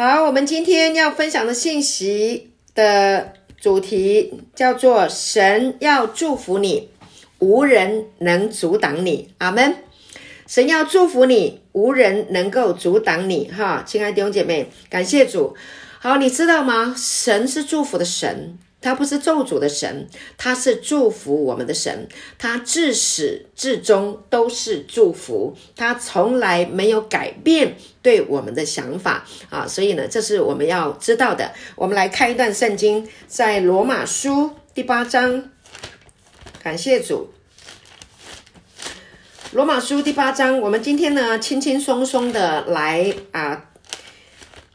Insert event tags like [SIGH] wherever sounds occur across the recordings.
好，我们今天要分享的信息的主题叫做“神要祝福你，无人能阻挡你”。阿门。神要祝福你，无人能够阻挡你。哈，亲爱的弟兄姐妹，感谢主。好，你知道吗？神是祝福的神。他不是咒诅的神，他是祝福我们的神。他自始至终都是祝福，他从来没有改变对我们的想法啊！所以呢，这是我们要知道的。我们来看一段圣经，在罗马书第八章。感谢主，罗马书第八章，我们今天呢，轻轻松松的来啊。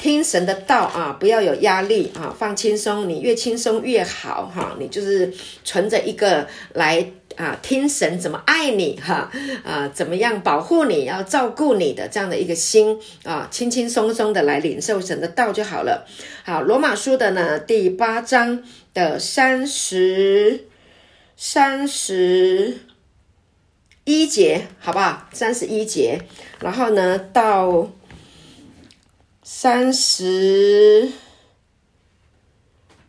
听神的道啊，不要有压力啊，放轻松，你越轻松越好哈。你就是存着一个来啊，听神怎么爱你哈啊，怎么样保护你，要照顾你的这样的一个心啊，轻轻松松的来领受神的道就好了。好，罗马书的呢第八章的三十三十一节，好不好？三十一节，然后呢到。三十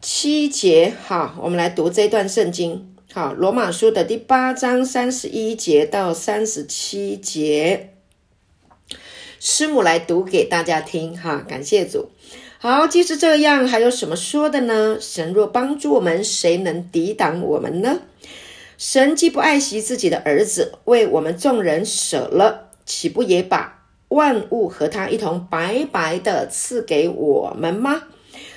七节，好，我们来读这段圣经。好，罗马书的第八章三十一节到三十七节，师母来读给大家听。哈，感谢主。好，即使这样，还有什么说的呢？神若帮助我们，谁能抵挡我们呢？神既不爱惜自己的儿子，为我们众人舍了，岂不也把万物和他一同白白的赐给我们吗？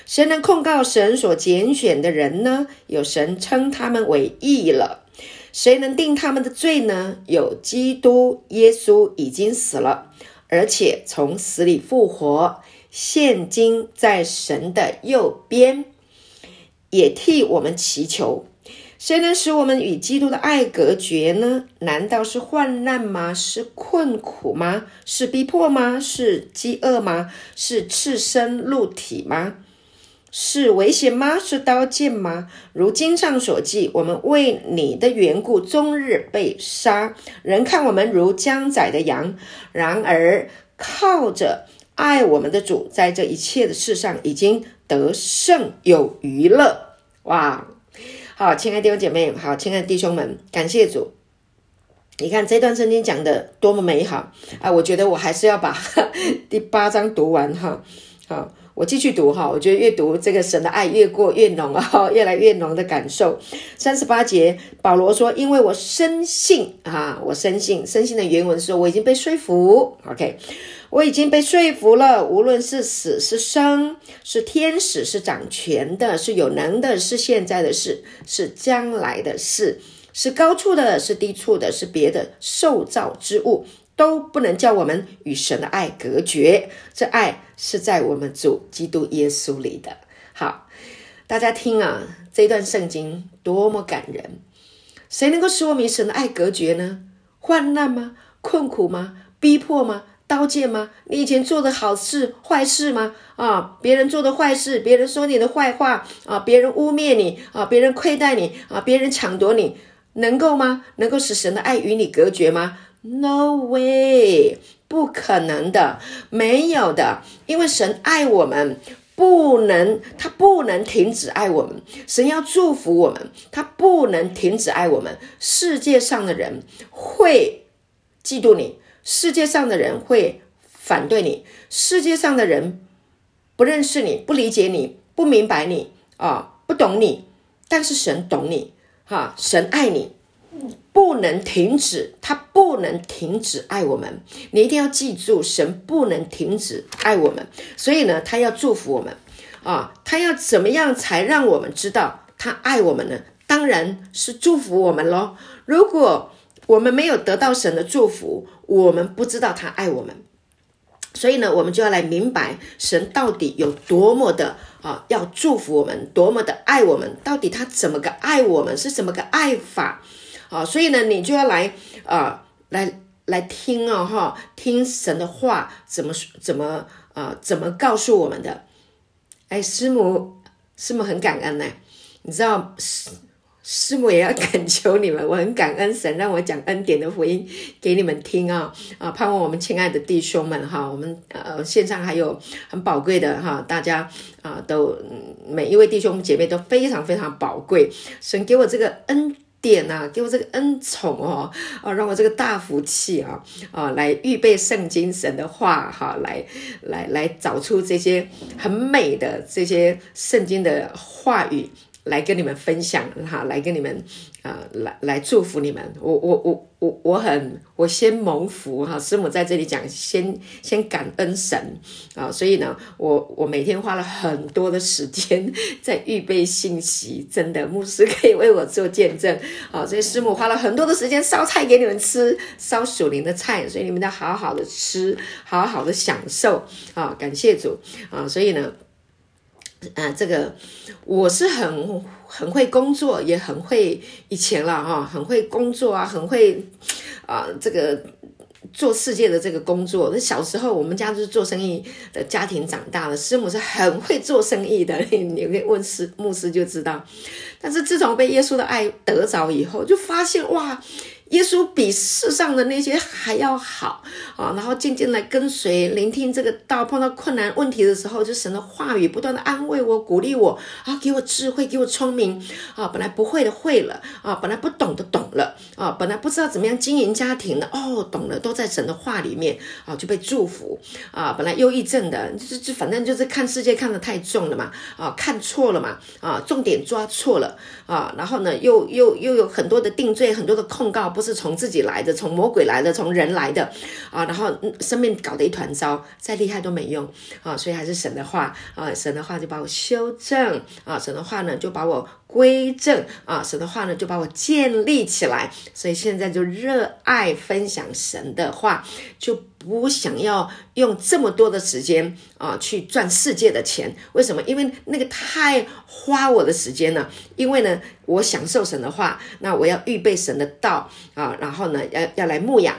谁能控告神所拣选的人呢？有神称他们为义了。谁能定他们的罪呢？有基督耶稣已经死了，而且从死里复活，现今在神的右边，也替我们祈求。谁能使我们与基督的爱隔绝呢？难道是患难吗？是困苦吗？是逼迫吗？是饥饿吗？是赤身露体吗？是危险吗？是刀剑吗？如经上所记，我们为你的缘故，终日被杀，人看我们如将宰的羊。然而靠着爱我们的主，在这一切的事上已经得胜有余了。哇！好，亲爱的弟兄姐妹，好，亲爱的弟兄们，感谢主。你看这段圣经讲的多么美好啊！我觉得我还是要把 [LAUGHS] 第八章读完哈。好，我继续读哈。我觉得越读这个神的爱越过越浓啊，[LAUGHS] 越来越浓的感受。三十八节，保罗说：“因为我深信啊，我深信，深信的原文说我已经被说服。”OK。我已经被说服了，无论是死是生，是天使是掌权的，是有能的，是现在的事，是将来的事，是高处的，是低处的，是别的受造之物，都不能叫我们与神的爱隔绝。这爱是在我们主基督耶稣里的。好，大家听啊，这段圣经多么感人！谁能够使我们与神的爱隔绝呢？患难吗？困苦吗？逼迫吗？刀剑吗？你以前做的好事、坏事吗？啊，别人做的坏事，别人说你的坏话啊，别人污蔑你啊，别人亏待你啊，别人抢夺你，能够吗？能够使神的爱与你隔绝吗？No way，不可能的，没有的，因为神爱我们，不能，他不能停止爱我们。神要祝福我们，他不能停止爱我们。世界上的人会嫉妒你。世界上的人会反对你，世界上的人不认识你，不理解你，不明白你啊、不懂你。但是神懂你，哈，神爱你，不能停止，他不能停止爱我们。你一定要记住，神不能停止爱我们。所以呢，他要祝福我们啊、他要怎么样才让我们知道他爱我们呢？当然是祝福我们喽。如果我们没有得到神的祝福，我们不知道他爱我们，所以呢，我们就要来明白神到底有多么的啊，要祝福我们，多么的爱我们，到底他怎么个爱我们，是怎么个爱法啊？所以呢，你就要来啊，来来听哦，哈，听神的话怎么怎么啊，怎么告诉我们的？哎，师母，师母很感恩呢，你知道。师母也要恳求你们，我很感恩神让我讲恩典的福音给你们听啊啊！盼望我们亲爱的弟兄们哈，我们呃线上还有很宝贵的哈，大家啊都每一位弟兄姐妹都非常非常宝贵，神给我这个恩典呐，给我这个恩宠哦啊，让我这个大福气啊啊来预备圣经神的话哈，来来来找出这些很美的这些圣经的话语。来跟你们分享哈，来跟你们啊、呃，来来祝福你们。我我我我我很，我先蒙福哈。师母在这里讲，先先感恩神啊。所以呢，我我每天花了很多的时间 [LAUGHS] 在预备信息，真的牧师可以为我做见证啊。所以师母花了很多的时间烧菜给你们吃，烧属灵的菜，所以你们要好好的吃，好好的享受啊。感谢主啊。所以呢。啊，这个我是很很会工作，也很会以前了哈，很会工作啊，很会啊，这个做世界的这个工作。那小时候我们家就是做生意的家庭长大的，师母是很会做生意的，[LAUGHS] 你你可以问师牧师就知道。但是自从被耶稣的爱得着以后，就发现哇。耶稣比世上的那些还要好啊！然后静静来跟随，聆听这个道。碰到困难问题的时候，就神的话语不断的安慰我、鼓励我啊，给我智慧，给我聪明啊！本来不会的会了啊，本来不懂的懂了啊，本来不知道怎么样经营家庭的哦，懂了，都在神的话里面啊，就被祝福啊！本来忧郁症的，就就反正就是看世界看得太重了嘛啊，看错了嘛啊，重点抓错了啊，然后呢，又又又有很多的定罪，很多的控告。都是从自己来的，从魔鬼来的，从人来的啊！然后生命搞得一团糟，再厉害都没用啊！所以还是神的话啊，神的话就把我修正啊，神的话呢就把我归正啊，神的话呢就把我建立起来。所以现在就热爱分享神的话，就不想要用这么多的时间啊去赚世界的钱。为什么？因为那个太花我的时间了。因为呢。我享受神的话，那我要预备神的道啊，然后呢，要要来牧养。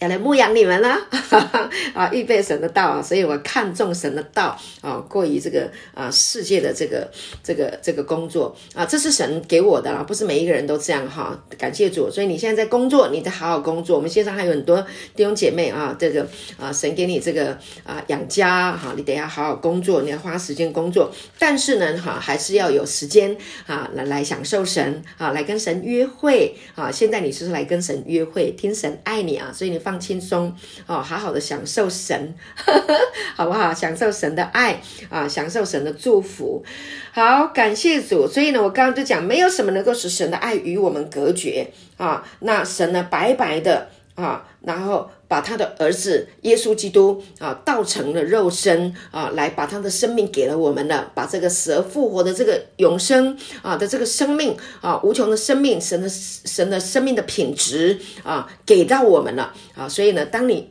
要来牧养你们了，[LAUGHS] 啊，预备神的道啊，所以我看重神的道啊，过于这个啊世界的这个这个这个工作啊，这是神给我的啦，不是每一个人都这样哈。感谢主，所以你现在在工作，你得好好工作。我们线上还有很多弟兄姐妹啊，这个啊，神给你这个啊养家哈，你得要好好工作，你要花时间工作。但是呢，哈，还是要有时间啊来来享受神啊，来跟神约会啊。现在你是来跟神约会，听神爱你啊，所以你。放轻松哦，好好的享受神，[LAUGHS] 好不好？享受神的爱啊，享受神的祝福。好，感谢主。所以呢，我刚刚就讲，没有什么能够使神的爱与我们隔绝啊。那神呢，白白的啊，然后把他的儿子耶稣基督啊，道成了肉身啊，来把他的生命给了我们了，把这个死而复活的这个永生啊的这个生命啊，无穷的生命，神的神的生命的品质啊，给到我们了啊。所以呢，当你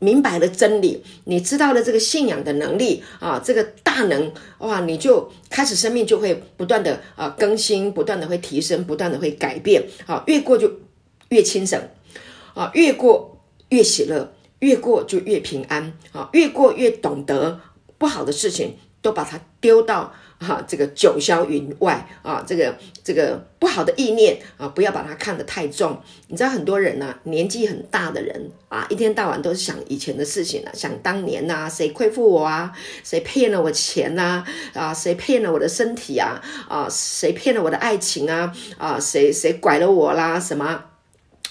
明白了真理，你知道了这个信仰的能力啊，这个大能哇，你就开始生命就会不断的啊更新，不断的会提升，不断的会改变啊，越过就越轻省。啊，越过越喜乐，越过就越平安啊，越过越懂得不好的事情都把它丢到哈、啊、这个九霄云外啊，这个这个不好的意念啊，不要把它看得太重。你知道很多人呢、啊，年纪很大的人啊，一天到晚都是想以前的事情了、啊，想当年呐、啊，谁亏负我啊，谁骗了我钱呐，啊，谁骗了我的身体啊，啊，谁骗了我的爱情啊，啊，谁谁拐了我啦，什么？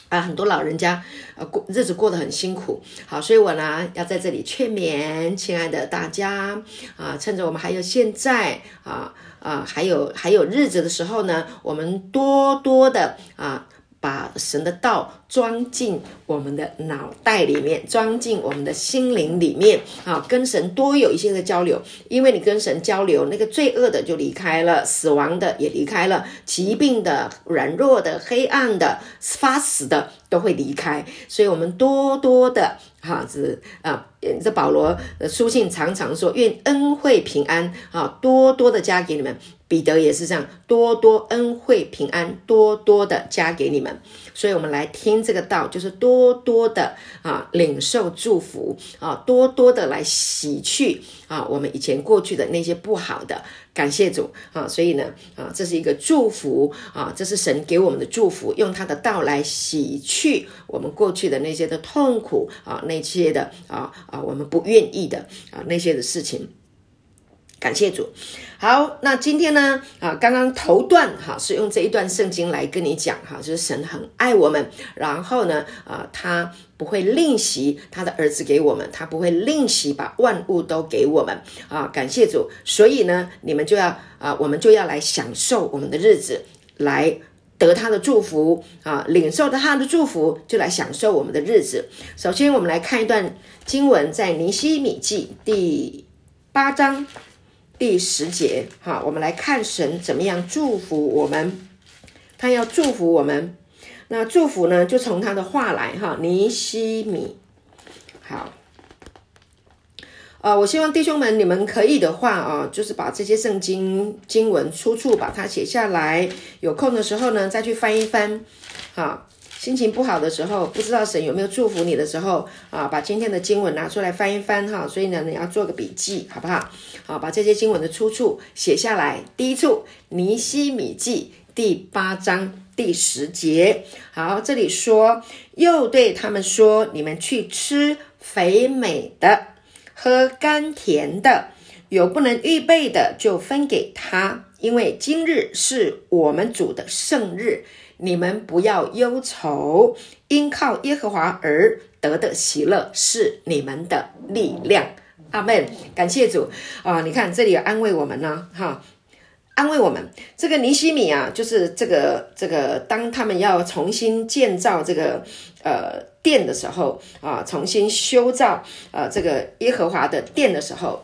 啊，很多老人家，呃，过日子过得很辛苦，好，所以我呢要在这里劝勉亲爱的大家啊，趁着我们还有现在啊啊，还有还有日子的时候呢，我们多多的啊。把神的道装进我们的脑袋里面，装进我们的心灵里面啊，跟神多有一些的交流，因为你跟神交流，那个罪恶的就离开了，死亡的也离开了，疾病的、软弱的、黑暗的、发死的都会离开，所以我们多多的哈，是啊，这保罗书信常常说，愿恩惠平安啊，多多的加给你们。彼得也是这样，多多恩惠平安，多多的加给你们。所以，我们来听这个道，就是多多的啊，领受祝福啊，多多的来洗去啊，我们以前过去的那些不好的。感谢主啊！所以呢啊，这是一个祝福啊，这是神给我们的祝福，用他的道来洗去我们过去的那些的痛苦啊，那些的啊啊，我们不愿意的啊那些的事情。感谢主，好，那今天呢啊，刚刚头段哈是用这一段圣经来跟你讲哈，就是神很爱我们，然后呢啊，他不会吝惜他的儿子给我们，他不会吝惜把万物都给我们啊，感谢主，所以呢，你们就要啊，我们就要来享受我们的日子，来得他的祝福啊，领受他的祝福，就来享受我们的日子。首先，我们来看一段经文，在尼希米记第八章。第十节，哈，我们来看神怎么样祝福我们。他要祝福我们，那祝福呢，就从他的话来，哈，尼西米。好，呃，我希望弟兄们，你们可以的话啊，就是把这些圣经经文出处把它写下来，有空的时候呢，再去翻一翻，哈。心情不好的时候，不知道神有没有祝福你的时候啊，把今天的经文拿出来翻一翻哈。所以呢，你要做个笔记，好不好？好，把这些经文的出处写下来。第一处，尼希米记第八章第十节。好，这里说，又对他们说：“你们去吃肥美的，喝甘甜的，有不能预备的，就分给他，因为今日是我们主的圣日。”你们不要忧愁，因靠耶和华而得的喜乐是你们的力量。阿门。感谢主啊！你看这里有安慰我们呢，哈，安慰我们。这个尼西米啊，就是这个这个，当他们要重新建造这个呃殿的时候啊，重新修造呃这个耶和华的殿的时候。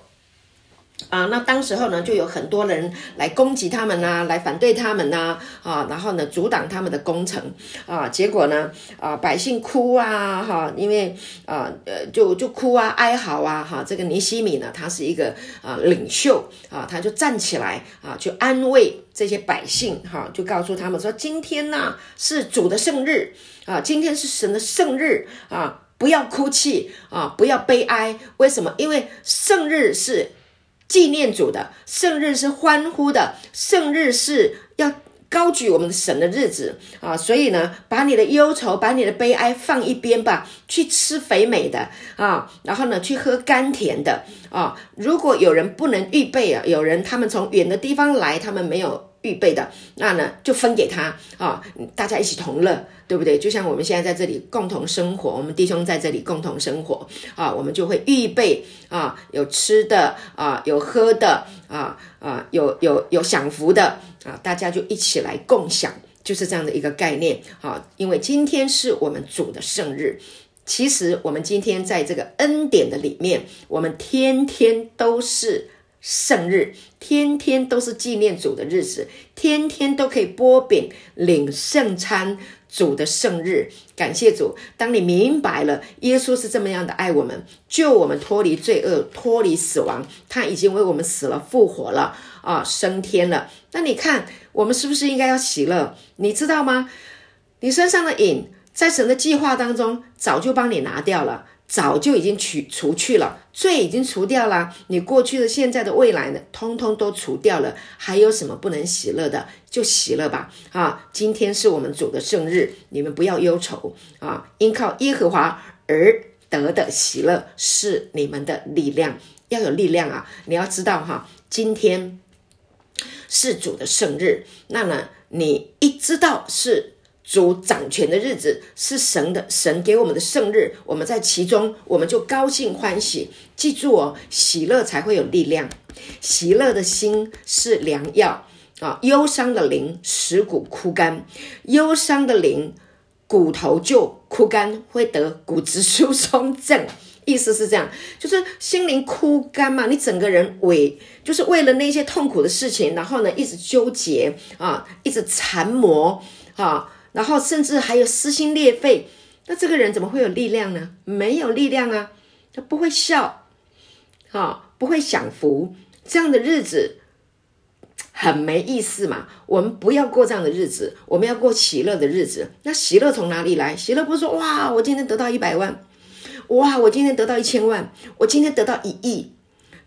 啊，那当时候呢，就有很多人来攻击他们呐、来反对他们呐、啊，然后呢，阻挡他们的工程，啊，结果呢，啊，百姓哭啊，哈、因为啊，呃，就就哭啊，哀嚎啊，哈、这个尼西米呢，他是一个啊领袖啊，他就站起来啊，就安慰这些百姓，哈、就告诉他们说，今天呢是主的圣日啊，今天是神的圣日啊，不要哭泣啊，不要悲哀，为什么？因为圣日是。纪念主的圣日是欢呼的，圣日是要高举我们神的日子啊！所以呢，把你的忧愁、把你的悲哀放一边吧，去吃肥美的啊，然后呢，去喝甘甜的啊。如果有人不能预备啊，有人他们从远的地方来，他们没有。预备的那呢，就分给他啊，大家一起同乐，对不对？就像我们现在在这里共同生活，我们弟兄在这里共同生活啊，我们就会预备啊，有吃的啊，有喝的啊啊，有有有享福的啊，大家就一起来共享，就是这样的一个概念啊。因为今天是我们主的圣日，其实我们今天在这个恩典的里面，我们天天都是。圣日，天天都是纪念主的日子，天天都可以擘饼领圣餐，主的圣日，感谢主。当你明白了耶稣是这么样的爱我们，救我们脱离罪恶，脱离死亡，他已经为我们死了，复活了啊，升天了。那你看，我们是不是应该要喜乐？你知道吗？你身上的瘾，在神的计划当中，早就帮你拿掉了。早就已经取除去了，罪已经除掉了，你过去的、现在的、未来的，通通都除掉了，还有什么不能喜乐的？就喜乐吧！啊，今天是我们主的圣日，你们不要忧愁啊！因靠耶和华而得的喜乐是你们的力量，要有力量啊！你要知道哈、今天是主的圣日，那呢，你一知道是。主掌权的日子是神的，神给我们的圣日，我们在其中，我们就高兴欢喜。记住哦，喜乐才会有力量，喜乐的心是良药啊！忧伤的灵使骨枯干，忧伤的灵骨头就枯干，会得骨质疏松症。意思是这样，就是心灵枯干嘛，你整个人为就是为了那些痛苦的事情，然后呢，一直纠结啊，一直缠磨啊。然后甚至还有撕心裂肺，那这个人怎么会有力量呢？没有力量啊，他不会笑，啊，不会享福，这样的日子很没意思嘛。我们不要过这样的日子，我们要过喜乐的日子。那喜乐从哪里来？喜乐不是说哇，我今天得到一百万，哇，我今天得到一千万，我今天得到一亿，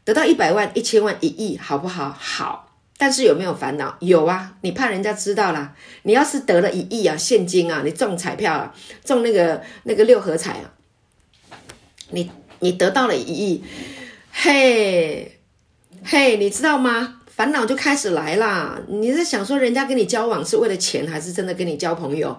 得到一百万、一千万、一亿，好不好？好。但是有没有烦恼？有啊，你怕人家知道啦。你要是得了一亿啊，现金啊，你中彩票啊，中那个那个六合彩啊，你你得到了一亿，嘿，嘿，你知道吗？烦恼就开始来啦。你在想说，人家跟你交往是为了钱，还是真的跟你交朋友？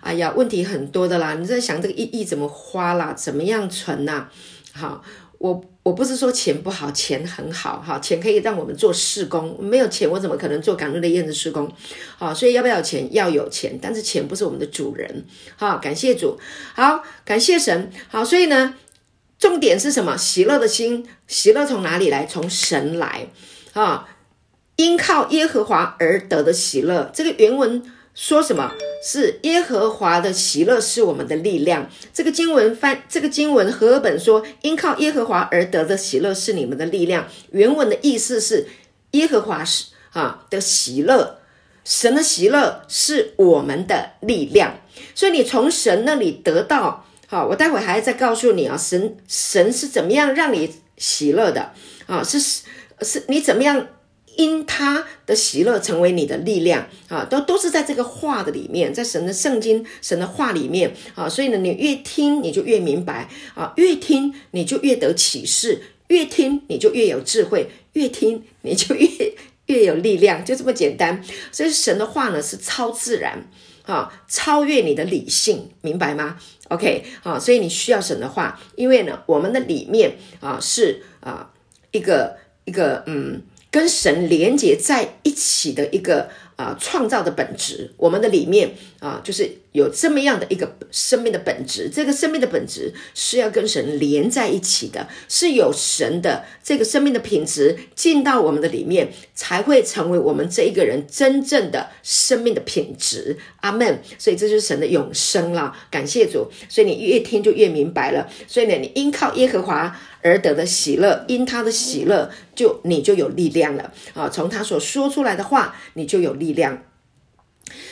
哎呀，问题很多的啦。你在想这个一亿怎么花啦？怎么样存呐、好。我我不是说钱不好，钱很好哈，钱可以让我们做事工。没有钱，我怎么可能做感恩的燕子施工？好，所以要不要钱？要有钱，但是钱不是我们的主人。好，感谢主，好，感谢神。好，所以呢，重点是什么？喜乐的心，喜乐从哪里来？从神来啊！因靠耶和华而得的喜乐，这个原文。说什么是耶和华的喜乐是我们的力量？这个经文翻这个经文和合本说，因靠耶和华而得的喜乐是你们的力量。原文的意思是耶和华是啊的喜乐，神的喜乐是我们的力量。所以你从神那里得到，好，我待会还要再告诉你啊，神神是怎么样让你喜乐的啊？是是你怎么样？因他的喜乐成为你的力量啊，都都是在这个话的里面，在神的圣经、神的话里面啊，所以呢，你越听你就越明白啊，越听你就越得启示，越听你就越有智慧，越听你就越 [LAUGHS] 越有力量，就这么简单。所以神的话呢是超自然啊，超越你的理性，明白吗？OK 啊，所以你需要神的话，因为呢，我们的里面啊是啊一个一个嗯。跟神连接在一起的一个啊创造的本质，我们的里面啊就是有这么样的一个生命的本质。这个生命的本质是要跟神连在一起的，是有神的这个生命的品质进到我们的里面，才会成为我们这一个人真正的生命的品质。阿门。所以这就是神的永生了，感谢主。所以你越听就越明白了。所以呢，你依靠耶和华。而得的喜乐，因他的喜乐，就你就有力量了啊！从他所说出来的话，你就有力量。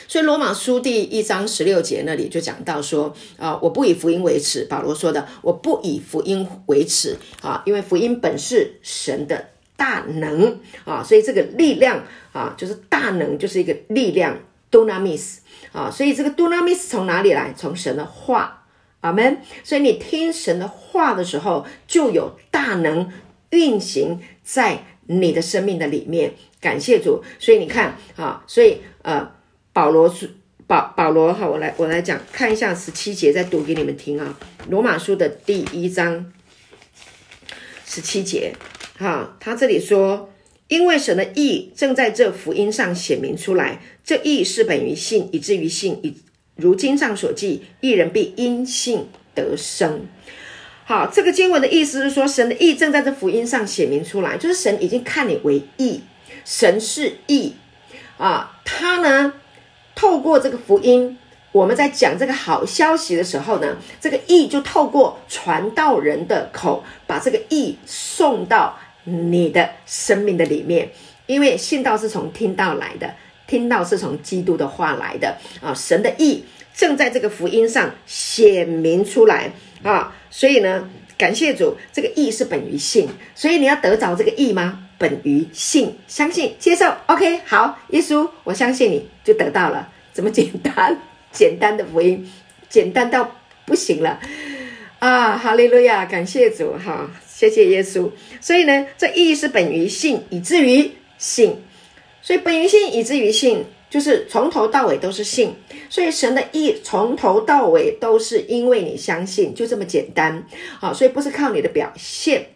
所以罗马书第一章十六节那里就讲到说啊，我不以福音为耻，保罗说的，我不以福音为耻啊，因为福音本是神的大能啊，所以这个力量啊，就是大能，就是一个力量，dunamis 啊，所以这个 dunamis 从哪里来？从神的话。阿门。所以你听神的话的时候，就有大能运行在你的生命的里面。感谢主。所以你看啊，所以呃，保罗是保保罗哈，我来我来讲，看一下十七节，再读给你们听啊。罗马书的第一章十七节，哈，他这里说，因为神的意正在这福音上显明出来，这意是本于信，以至于信以。如经上所记，一人必因信得生。好，这个经文的意思是说，神的义正在这福音上显明出来，就是神已经看你为义，神是义啊。他呢，透过这个福音，我们在讲这个好消息的时候呢，这个义就透过传道人的口，把这个义送到你的生命的里面，因为信道是从听道来的。听到是从基督的话来的啊，神的意正在这个福音上显明出来啊，所以呢，感谢主，这个意是本于信，所以你要得着这个意吗？本于信，相信接受，OK，好，耶稣，我相信你就得到了，这么简单，简单的福音，简单到不行了啊，哈利路亚，感谢主，哈，谢谢耶稣，所以呢，这意是本于信，以至于信。所以本于性，以至于性，就是从头到尾都是性。所以神的意从头到尾都是因为你相信，就这么简单。啊，所以不是靠你的表现，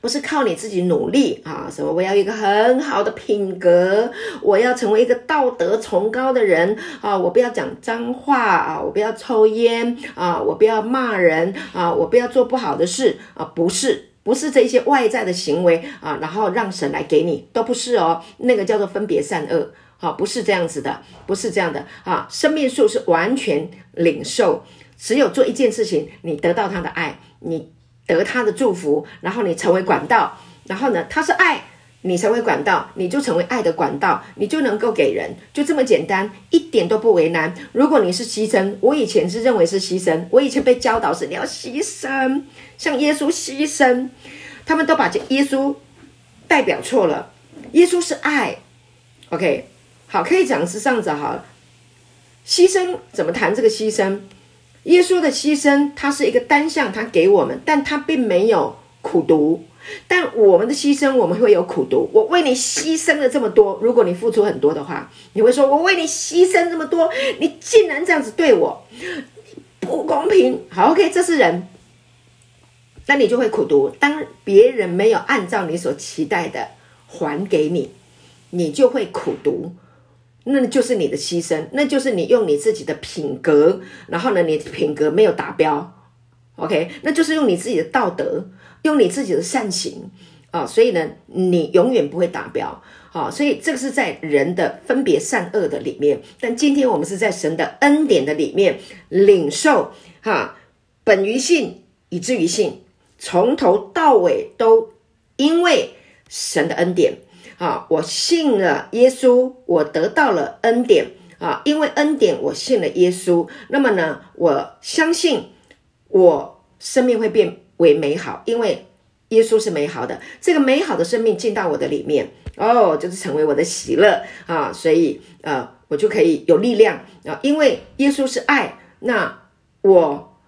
不是靠你自己努力啊。什么我要一个很好的品格，我要成为一个道德崇高的人啊。我不要讲脏话啊，我不要抽烟啊，我不要骂人啊，我不要做不好的事啊，不是。不是这些外在的行为啊，然后让神来给你，都不是哦。那个叫做分别善恶，好，不是这样子的，不是这样的啊。生命树是完全领受，只有做一件事情，你得到他的爱，你得他的祝福，然后你成为管道，然后呢，他是爱，你成为管道，你就成为爱的管道，你就能够给人，就这么简单，一点都不为难。如果你是牺牲，我以前是认为是牺牲，我以前被教导是你要牺牲，像耶稣牺牲，他们都把这耶稣代表错了。耶稣是爱，OK，好，可以讲是这样子哈。牺牲怎么谈这个牺牲？耶稣的牺牲，他是一个单向，他给我们，但他并没有苦读。但我们的牺牲，我们会有苦读。我为你牺牲了这么多，如果你付出很多的话，你会说：“我为你牺牲这么多，你竟然这样子对我，不公平。”好，OK，这是人，那你就会苦读。当别人没有按照你所期待的还给你，你就会苦读。那就是你的牺牲，那就是你用你自己的品格，然后呢，你的品格没有达标，OK，那就是用你自己的道德。用你自己的善行啊，所以呢，你永远不会达标啊。所以这个是在人的分别善恶的里面，但今天我们是在神的恩典的里面领受哈，本于信，以至于信，从头到尾都因为神的恩典啊，我信了耶稣，我得到了恩典啊，因为恩典我信了耶稣，那么呢，我相信我生命会变。为美好，因为耶稣是美好的，这个美好的生命进到我的里面，哦，就是成为我的喜乐啊，所以呃，我就可以有力量啊，因为耶稣是爱，那我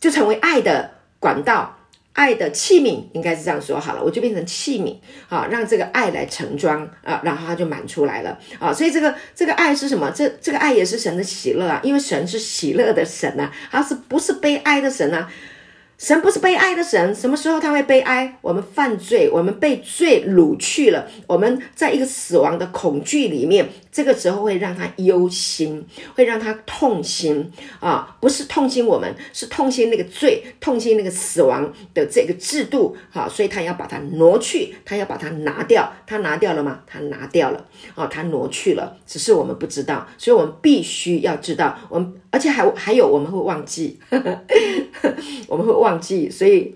就成为爱的管道，爱的器皿，应该是这样说好了，我就变成器皿啊，让这个爱来盛装啊，然后它就满出来了啊，所以这个这个爱是什么？这这个爱也是神的喜乐啊，因为神是喜乐的神啊，他是不是悲哀的神啊？神不是悲哀的神，什么时候他会悲哀？我们犯罪，我们被罪掳去了，我们在一个死亡的恐惧里面，这个时候会让他忧心，会让他痛心啊！不是痛心我们，是痛心那个罪，痛心那个死亡的这个制度，好，所以他要把它挪去，他要把它拿掉，他拿掉了吗？他拿掉了，哦，他挪去了，只是我们不知道，所以我们必须要知道，我们而且还还有我们会忘记，呵 [LAUGHS] 呵我们会。忘记，所以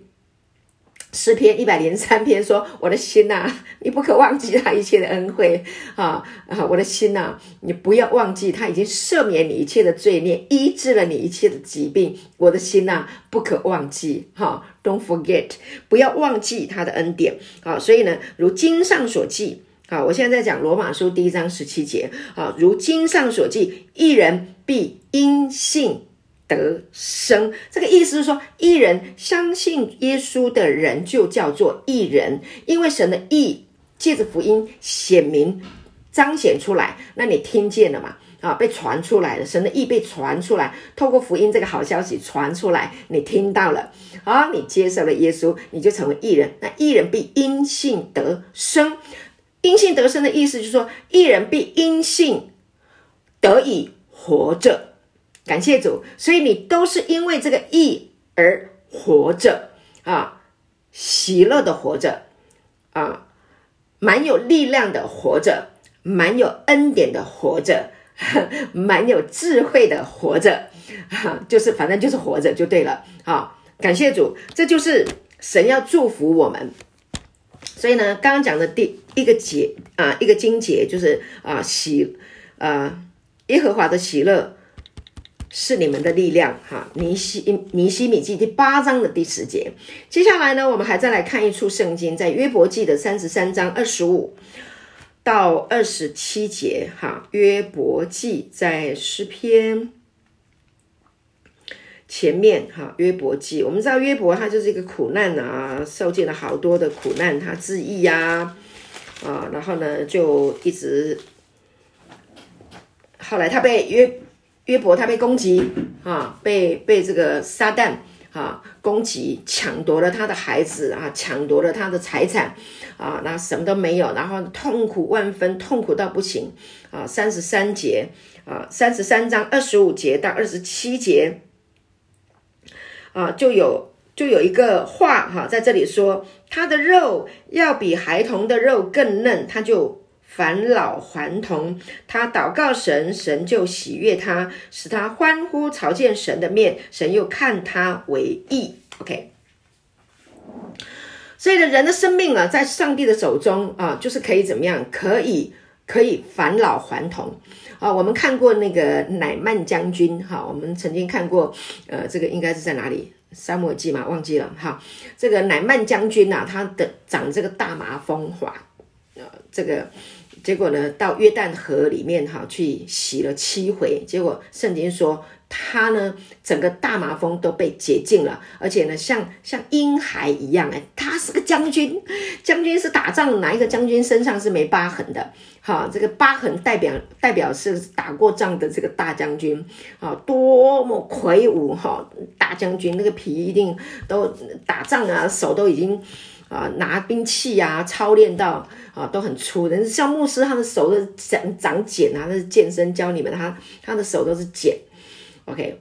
诗篇一百零三篇说：“我的心呐、啊，你不可忘记他一切的恩惠啊啊！我的心呐、啊，你不要忘记他已经赦免你一切的罪孽，医治了你一切的疾病。我的心呐、啊，不可忘记哈、，Don't forget，不要忘记他的恩典啊！所以呢，如经上所记啊，我现在在讲罗马书第一章十七节啊，如经上所记，一人必因信。”得生，这个意思是说，义人相信耶稣的人就叫做义人，因为神的义借着福音显明彰显出来，那你听见了吗？啊，被传出来了，神的义被传出来，透过福音这个好消息传出来，你听到了，啊，你接受了耶稣，你就成为义人。那义人必因信得生，因信得生的意思就是说，义人必因信得以活着。感谢主，所以你都是因为这个义而活着啊，喜乐的活着啊，蛮有力量的活着，蛮有恩典的活着，[LAUGHS] 蛮有智慧的活着，啊，就是反正就是活着就对了啊。感谢主，这就是神要祝福我们。所以呢，刚刚讲的第一个节啊，一个经节就是啊喜啊耶和华的喜乐。是你们的力量，哈！尼西尼西米记第八章的第十节。接下来呢，我们还再来看一处圣经，在约伯记的三十三章二十五到二十七节，哈！约伯记在诗篇前面，哈！约伯记，我们知道约伯他就是一个苦难啊，受尽了好多的苦难，他自縊呀，啊，然后呢就一直，后来他被约。约伯他被攻击啊，被被这个撒旦啊攻击，抢夺了他的孩子啊，抢夺了他的财产啊，那什么都没有，然后痛苦万分，痛苦到不行啊。三十三节啊，三十三章二十五节到二十七节啊，就有就有一个话哈，在这里说，他的肉要比孩童的肉更嫩，他就。返老还童，他祷告神，神就喜悦他，使他欢呼，朝见神的面，神又看他为义。OK，所以呢，人的生命啊，在上帝的手中啊，就是可以怎么样？可以可以返老还童啊！我们看过那个乃曼将军哈、我们曾经看过，呃，这个应该是在哪里？沙漠记嘛，忘记了哈。这个乃曼将军呐、啊，他的长这个大麻风华，呃，这个结果呢，到约旦河里面哈、去洗了七回，结果圣经说。他呢，整个大麻风都被洁净了，而且呢，像像婴孩一样哎，他是个将军，将军是打仗，哪一个将军身上是没疤痕的？哈，这个疤痕代表代表是打过仗的这个大将军啊，多么魁梧哈！大将军那个皮一定都打仗啊，手都已经啊拿兵器啊操练到啊都很粗的，像牧师他的手都长长茧啊，那是健身教你们，他他的手都是茧。OK，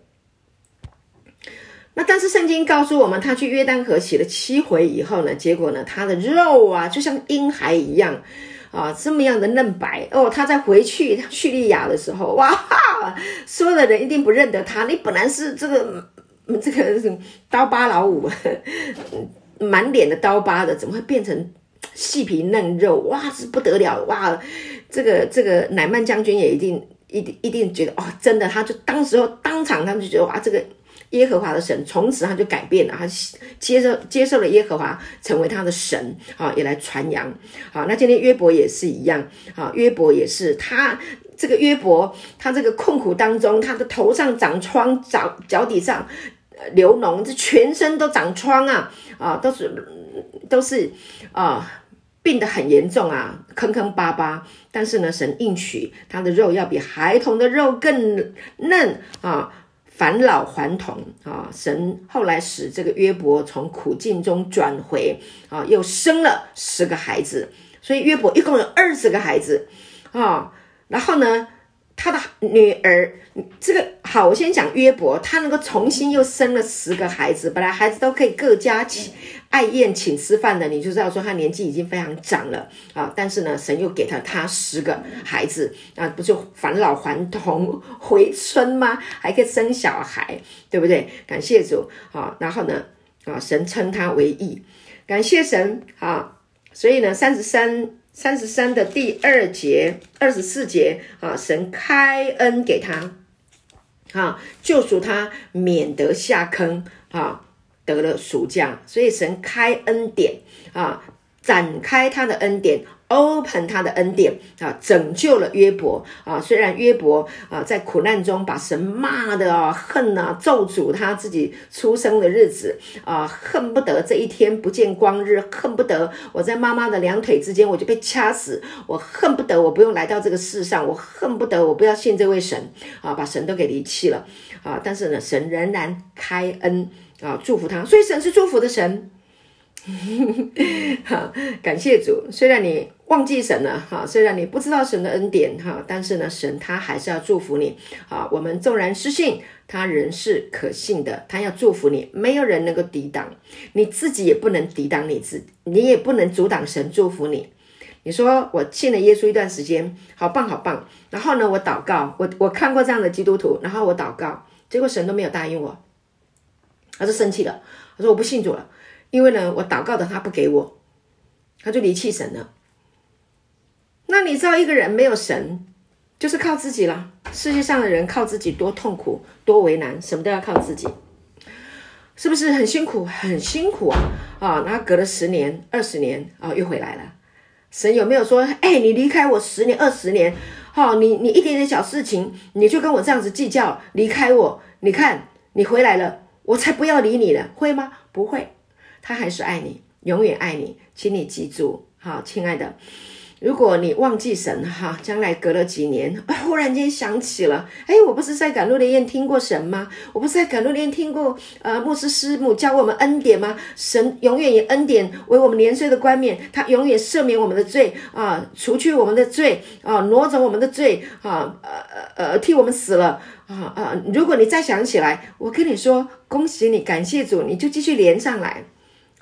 那但是圣经告诉我们，他去约旦河洗了七回以后呢，结果呢，他的肉啊，就像婴孩一样啊，这么样的嫩白哦。他在回去叙利亚的时候，哇哈，所有的人一定不认得他。你本来是这个这个刀疤老五，满脸的刀疤的，怎么会变成细皮嫩肉？哇，这不得了！哇，这个这个乃曼将军也一定。一定一定觉得哦，真的，他就当时候当场，他们就觉得哇，这个耶和华的神，从此他就改变了，他接受接受了耶和华成为他的神啊，也来传扬。好，那今天约伯也是一样啊，约伯也是他这个约伯，他这个困苦当中，他的头上长疮，脚脚底上流脓，这全身都长疮啊啊，都是都是啊。病得很严重啊，坑坑巴巴。但是呢，神应许他的肉要比孩童的肉更嫩啊，返老还童啊。神后来使这个约伯从苦境中转回啊，又生了十个孩子，所以约伯一共有二十个孩子啊。然后呢，他的女儿这个好，我先讲约伯，他能够重新又生了十个孩子，本来孩子都可以各家请。爱宴请吃饭的，你就知道说他年纪已经非常长了啊。但是呢，神又给他他十个孩子啊，不就返老还童回春吗？还可以生小孩，对不对？感谢主啊。然后呢，啊，神称他为义，感谢神啊。所以呢，三十三三十三的第二节二十四节啊，神开恩给他啊，救赎他，免得下坑啊。得了赎价，所以神开恩典啊，展开他的恩典，open 他的恩典啊，拯救了约伯啊。虽然约伯啊在苦难中把神骂的啊恨啊咒诅他自己出生的日子啊，恨不得这一天不见光日，恨不得我在妈妈的两腿之间我就被掐死，我恨不得我不用来到这个世上，我恨不得我不要信这位神啊，把神都给离弃了啊。但是呢，神仍然开恩。啊，祝福他，所以神是祝福的神。哈，[LAUGHS] 感谢主。虽然你忘记神了，哈，虽然你不知道神的恩典，哈，但是呢，神他还是要祝福你。啊，我们纵然失信，他仍是可信的，他要祝福你。没有人能够抵挡，你自己也不能抵挡你自，你也不能阻挡神祝福你。你说我信了耶稣一段时间，好棒好棒。然后呢，我祷告，我我看过这样的基督徒，然后我祷告，结果神都没有答应我。他就生气了，他说我不信主了，因为呢，我祷告的他不给我，他就离弃神了。那你知道一个人没有神，就是靠自己了。世界上的人靠自己多痛苦，多为难，什么都要靠自己，是不是很辛苦？很辛苦啊！啊，然后隔了十年、二十年啊，又回来了。神有没有说，哎，你离开我十年、二十年，好，你你一点点小事情，你就跟我这样子计较，离开我，你看你回来了。我才不要理你了，会吗？不会，他还是爱你，永远爱你，请你记住，好，亲爱的，如果你忘记神哈，将来隔了几年，忽然间想起了，哎，我不是在赶路的宴听过神吗？我不是在赶路的宴听过呃牧师师母教我们恩典吗？神永远以恩典为我们年岁的冠冕，他永远赦免我们的罪啊，除去我们的罪啊，挪走我们的罪啊，呃呃呃，替我们死了。啊啊！如果你再想起来，我跟你说，恭喜你，感谢主，你就继续连上来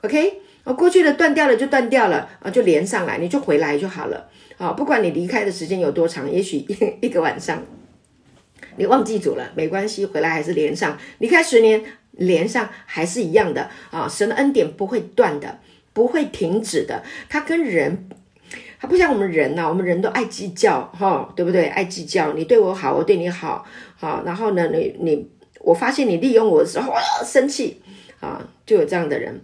，OK？啊，过去的断掉了就断掉了啊，就连上来，你就回来就好了。啊，不管你离开的时间有多长，也许一 [LAUGHS] 一个晚上，你忘记主了，没关系，回来还是连上。离开十年，连上还是一样的啊。神的恩典不会断的不会停止的。他跟人，他不像我们人呐、啊，我们人都爱计较，哈，对不对？爱计较，你对我好，我对你好，好，然后呢，你你，我发现你利用我的时候，生气，啊，就有这样的人，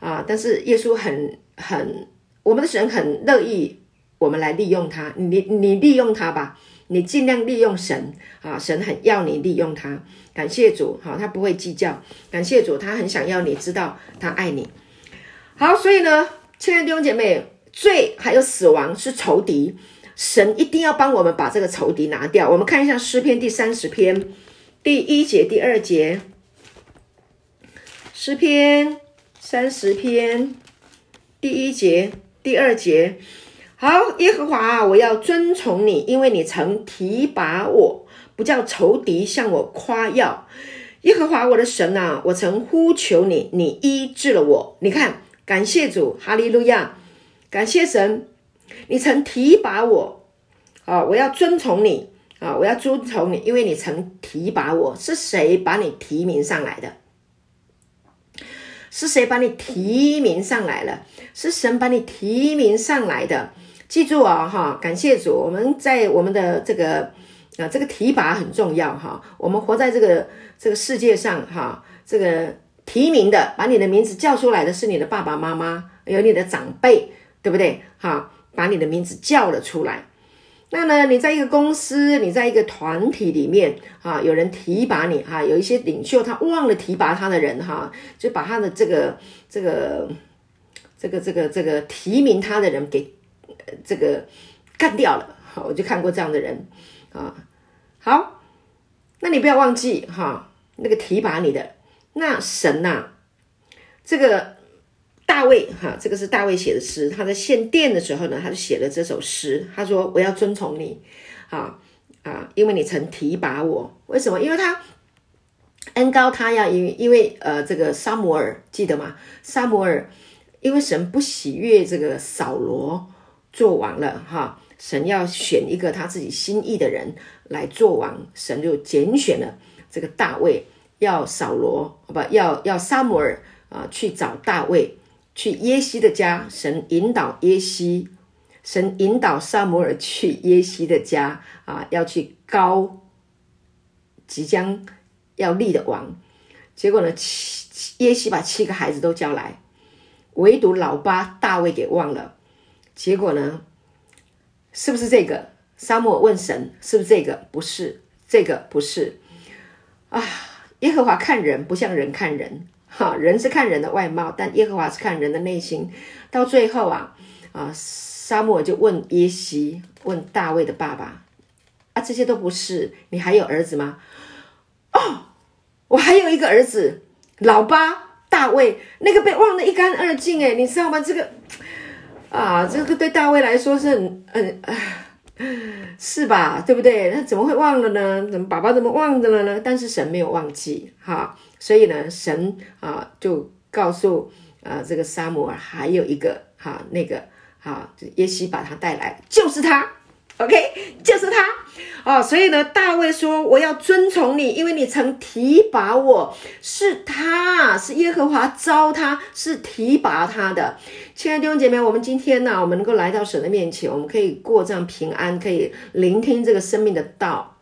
啊，但是耶稣很很，我们的神很乐意我们来利用他，你你利用他吧。你尽量利用神啊，神很要你利用他。感谢主，好，他不会计较。感谢主，他很想要你知道他爱你。好，所以呢，亲爱的弟兄姐妹，罪还有死亡是仇敌，神一定要帮我们把这个仇敌拿掉。我们看一下诗篇第三十篇第一节、第二节。诗篇三十篇第一节、第二节。好，耶和华，我要遵从你，因为你曾提拔我，不叫仇敌向我夸耀。耶和华我的神啊，我曾呼求你，你医治了我。你看，感谢主，哈利路亚，感谢神，你曾提拔我啊，我要尊崇你啊，我要尊崇你，因为你曾提拔我。是谁把你提名上来的？是谁把你提名上来了？是神把你提名上来的。记住啊，哈，感谢主，我们在我们的这个啊，这个提拔很重要哈。我们活在这个这个世界上哈，这个提名的，把你的名字叫出来的是你的爸爸妈妈，有你的长辈，对不对？哈，把你的名字叫了出来。那呢，你在一个公司，你在一个团体里面啊，有人提拔你哈，有一些领袖他忘了提拔他的人哈，就把他的这个这个这个这个这个提名他的人给。这个干掉了，好，我就看过这样的人啊。好，那你不要忘记哈，那个提拔你的那神呐，这个大卫哈，这个是大卫写的诗。他在献殿的时候呢，他就写了这首诗。他说：“我要遵从你，啊啊，因为你曾提拔我。为什么？因为他恩高他呀，因为因为呃，这个撒摩尔记得吗？撒摩尔因为神不喜悦这个扫罗。”做王了哈，神要选一个他自己心意的人来做王，神就拣选了这个大卫，要扫罗不要要撒摩尔啊去找大卫，去耶西的家，神引导耶西，神引导撒母耳去耶西的家啊，要去膏即将要立的王，结果呢，七耶西把七个孩子都叫来，唯独老八大卫给忘了。结果呢？是不是这个？撒母耳问神：“是不是这个？”不是，这个不是啊。耶和华看人不像人看人，哈，人是看人的外貌，但耶和华是看人的内心。到最后啊啊，撒母耳就问耶西，问大卫的爸爸：“啊，这些都不是，你还有儿子吗？”哦，我还有一个儿子，老八大卫，那个被忘得一干二净，哎，你知道吗？这个。啊，这个对大卫来说是很很，是吧？对不对？他怎么会忘了呢？怎么爸爸怎么忘了呢？但是神没有忘记，哈，所以呢，神啊就告诉啊这个撒母耳还有一个哈那个哈耶西把他带来，就是他。OK，就是他哦，所以呢，大卫说：“我要遵从你，因为你曾提拔我，是他是耶和华召他，是提拔他的。”亲爱的弟兄姐妹，我们今天呢，我们能够来到神的面前，我们可以过这样平安，可以聆听这个生命的道，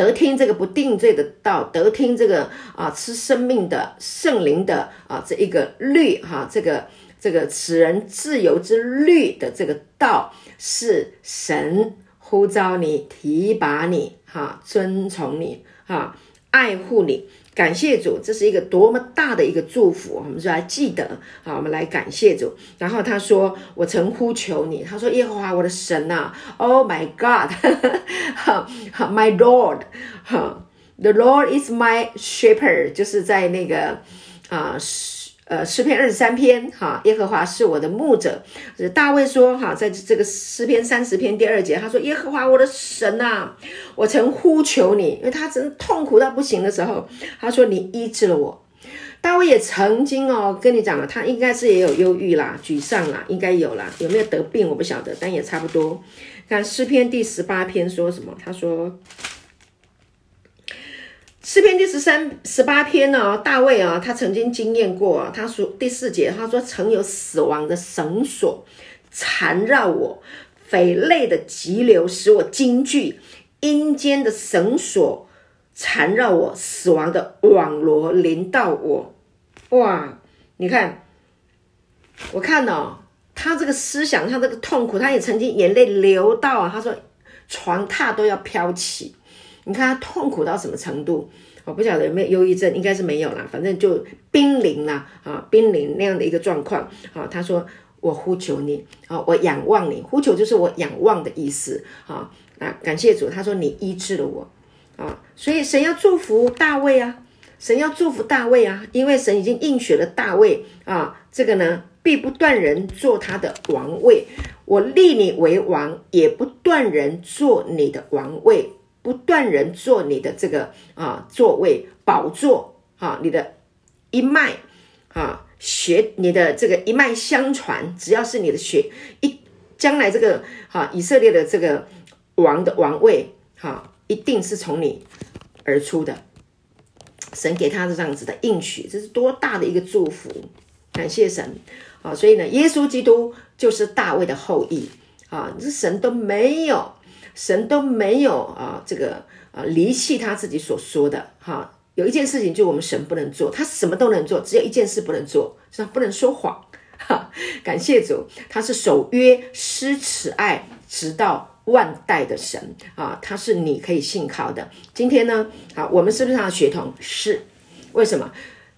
得听这个不定罪的道，得听这个啊，吃生命的圣灵的啊，这一个律哈，这个。这个使人自由之律的这个道，是神呼召你、提拔你、哈尊崇你、哈爱护你。感谢主，这是一个多么大的一个祝福，我们就来记得啊，我们来感谢主。然后他说：“我曾呼求你。”他说：“耶和华我的神呐、啊、，Oh my God，[LAUGHS] 哈，My Lord，哈，The Lord is my shepherd，就是在那个啊。”，呃诗篇二十三篇，哈，耶和华是我的牧者。大卫说，哈，在这个诗篇三十篇第二节，他说：“耶和华我的神呐、啊，我曾呼求你，因为他真痛苦到不行的时候，他说你医治了我。”大卫也曾经哦，跟你讲了，他应该是也有忧郁啦、沮丧啦，应该有啦，有没有得病我不晓得，但也差不多。看诗篇第十八篇说什么？他说：“诗篇第十三、十八篇呢，大卫啊，他曾经经验过，他说第四节，他说曾有死亡的绳索缠绕我，匪类的急流使我惊惧，阴间的绳索缠绕我，死亡的网罗临到我。哇，你看，我看哦，他这个思想，他这个痛苦，他也曾经眼泪流到啊，他说床榻都要飘起。你看他痛苦到什么程度？我不晓得有没有忧郁症，应该是没有啦，反正就濒临啦啊，濒临那样的一个状况啊。他说：“我呼求你啊，我仰望你。呼求就是我仰望的意思啊。那感谢主，他说你医治了我啊，所以神要祝福大卫啊，神要祝福大卫啊，因为神已经应许了大卫啊，这个呢必不断人做他的王位，我立你为王，也不断人做你的王位。”不断人做你的这个啊座位宝座啊，你的一脉啊血，你的这个一脉相传，只要是你的血一将来这个啊以色列的这个王的王位哈，一定是从你而出的。神给他的这样子的应许，这是多大的一个祝福！感谢神啊！所以呢，耶稣基督就是大卫的后裔啊，这神都没有。神都没有啊，这个啊离弃他自己所说的哈。有一件事情就我们神不能做，他什么都能做，只有一件事不能做，是他不能说谎。哈，感谢主，他是守约施慈爱直到万代的神啊，他是你可以信靠的。今天呢，啊，我们是不是他的血统？是，为什么？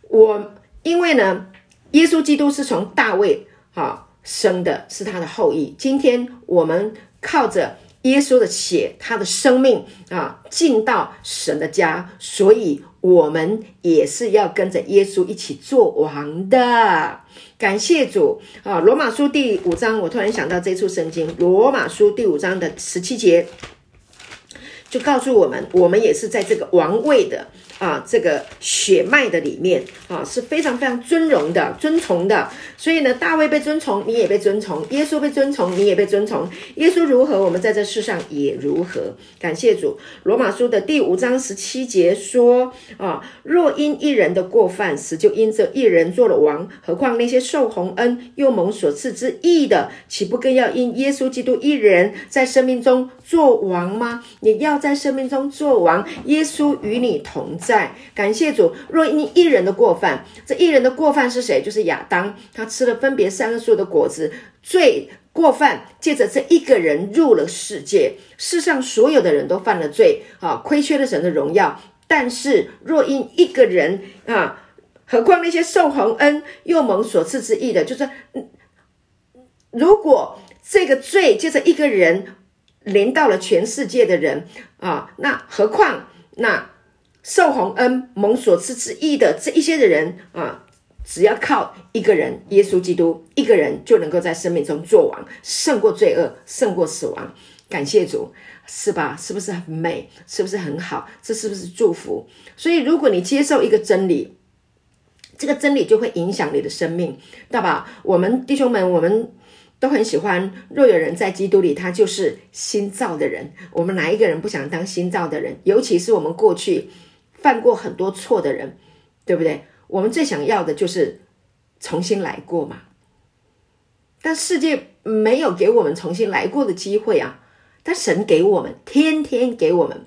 我因为呢，耶稣基督是从大卫啊生的，是他的后裔。今天我们靠着。耶稣的血，他的生命啊，进到神的家，所以我们也是要跟着耶稣一起做王的。感谢主啊！罗马书第五章，我突然想到这处圣经，罗马书第五章的十七节，就告诉我们，我们也是在这个王位的。啊，这个血脉的里面啊，是非常非常尊荣的、尊崇的。所以呢，大卫被尊崇，你也被尊崇；耶稣被尊崇，你也被尊崇。耶稣如何，我们在这世上也如何。感谢主。罗马书的第五章十七节说：啊，若因一人的过犯，死就因这一人做了王，何况那些受洪恩又蒙所赐之义的，岂不更要因耶稣基督一人在生命中做王吗？你要在生命中做王，耶稣与你同在。在感谢主，若因一人的过犯，这一人的过犯是谁？就是亚当，他吃了分别善恶树的果子，罪过犯借着这一个人入了世界，世上所有的人都犯了罪啊，亏缺了神的荣耀。但是若因一个人啊，何况那些受洪恩又蒙所赐之义的，就是如果这个罪借着一个人临到了全世界的人啊，那何况那。受洪恩、蒙所赐之意的这一些的人啊，只要靠一个人，耶稣基督一个人就能够在生命中作王，胜过罪恶，胜过死亡。感谢主，是吧？是不是很美？是不是很好？这是不是祝福？所以，如果你接受一个真理，这个真理就会影响你的生命，对吧？我们弟兄们，我们都很喜欢。若有人在基督里，他就是新造的人。我们哪一个人不想当新造的人？尤其是我们过去。犯过很多错的人，对不对？我们最想要的就是重新来过嘛。但世界没有给我们重新来过的机会啊！但神给我们，天天给我们。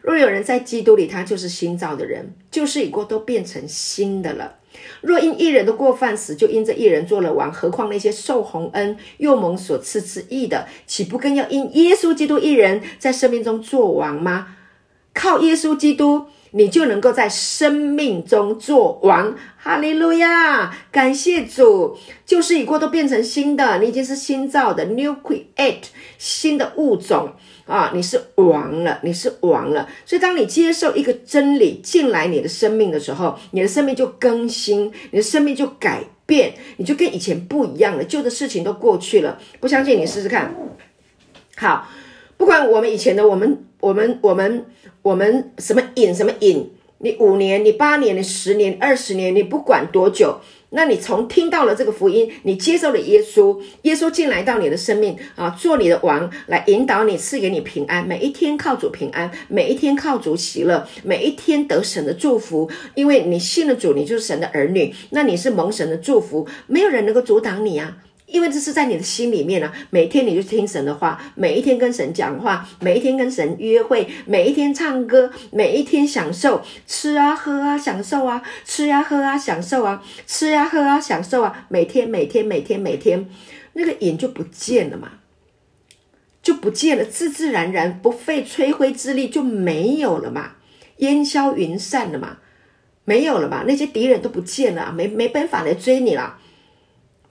若有人在基督里，他就是新造的人，旧事已过，都变成新的了。若因一人的过犯死，就因这一人做了王，何况那些受洪恩又蒙所赐之义的，岂不更要因耶稣基督一人在生命中做王吗？靠耶稣基督，你就能够在生命中做王。哈利路亚！感谢主，旧事已过，都变成新的，你已经是新造的 （new create） 新的物种啊！你是王了，你是王了。所以，当你接受一个真理进来你的生命的时候，你的生命就更新，你的生命就改变，你就跟以前不一样了。旧的事情都过去了，不相信你试试看。好，不管我们以前的我们。我们我们我们什么瘾什么瘾？你五年，你八年，你十年，二十年，你不管多久，那你从听到了这个福音，你接受了耶稣，耶稣进来到你的生命啊，做你的王，来引导你，赐给你平安。每一天靠主平安，每一天靠主喜乐，每一天得神的祝福。因为你信了主，你就是神的儿女，那你是蒙神的祝福，没有人能够阻挡你啊。因为这是在你的心里面啊，每天你就听神的话，每一天跟神讲话，每一天跟神约会，每一天唱歌，每一天享受吃啊喝啊享受啊吃呀喝啊享受啊吃呀喝啊享受啊，每天每天每天每天，那个瘾就不见了嘛，就不见了，自自然然不费吹灰之力就没有了嘛，烟消云散了嘛，没有了嘛，那些敌人都不见了，没没办法来追你了。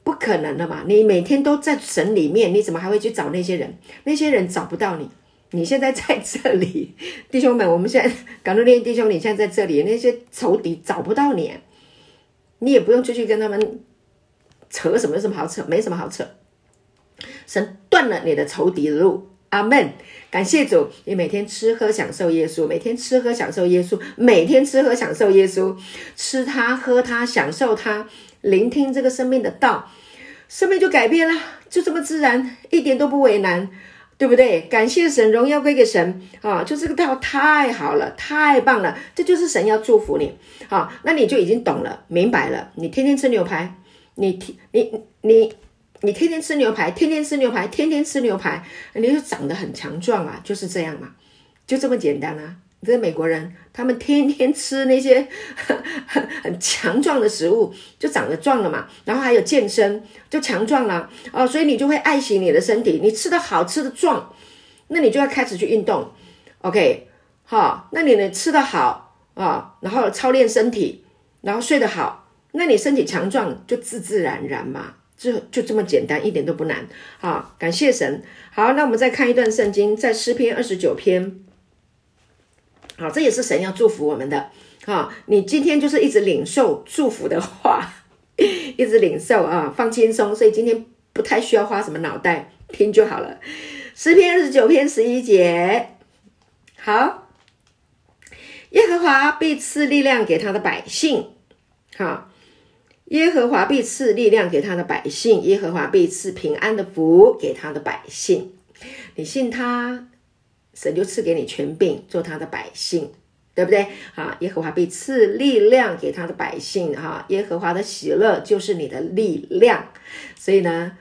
不可能的嘛！你每天都在神里面，你怎么还会去找那些人？那些人找不到你。你现在在这里，[LAUGHS] 弟兄们，我们现在港督练弟兄，你现在在这里，那些仇敌找不到你，你也不用出去跟他们扯什么，什么好扯？没什么好扯。神断了你的仇敌的路，阿门！感谢主，你每天吃喝享受耶稣，每天吃喝享受耶稣，每天吃喝享受耶稣，吃他喝他享受他。聆听这个生命的道，生命就改变了，就这么自然，一点都不为难，对不对？感谢神，荣耀归给神啊！就这个道太好了，太棒了，这就是神要祝福你啊！那你就已经懂了，明白了。你天天吃牛排，你天你你你天天吃牛排，天天吃牛排，天天吃牛排，你就长得很强壮啊！就是这样嘛，就这么简单啊！这些美国人，他们天天吃那些很 [LAUGHS] 很强壮的食物，就长得壮了嘛。然后还有健身，就强壮了哦。所以你就会爱惜你的身体，你吃得好，吃得壮，那你就要开始去运动。OK，好，那你呢吃得好啊、然后操练身体，然后睡得好，那你身体强壮就自自然然嘛，就就这么简单，一点都不难。好，感谢神。好，那我们再看一段圣经，在诗篇二十九篇。好，这也是神要祝福我们的。好，你今天就是一直领受祝福的话，一直领受啊，放轻松。所以今天不太需要花什么脑袋，听就好了。诗篇二十九篇十一节，好，耶和华必赐力量给他的百姓。好，耶和华必赐力量给他的百姓，耶和华必赐平安的福给他的百姓。你信他？神就赐给你权柄，做他的百姓，对不对？啊，耶和华必赐力量给他的百姓，哈，耶和华的喜乐就是你的力量。所以呢，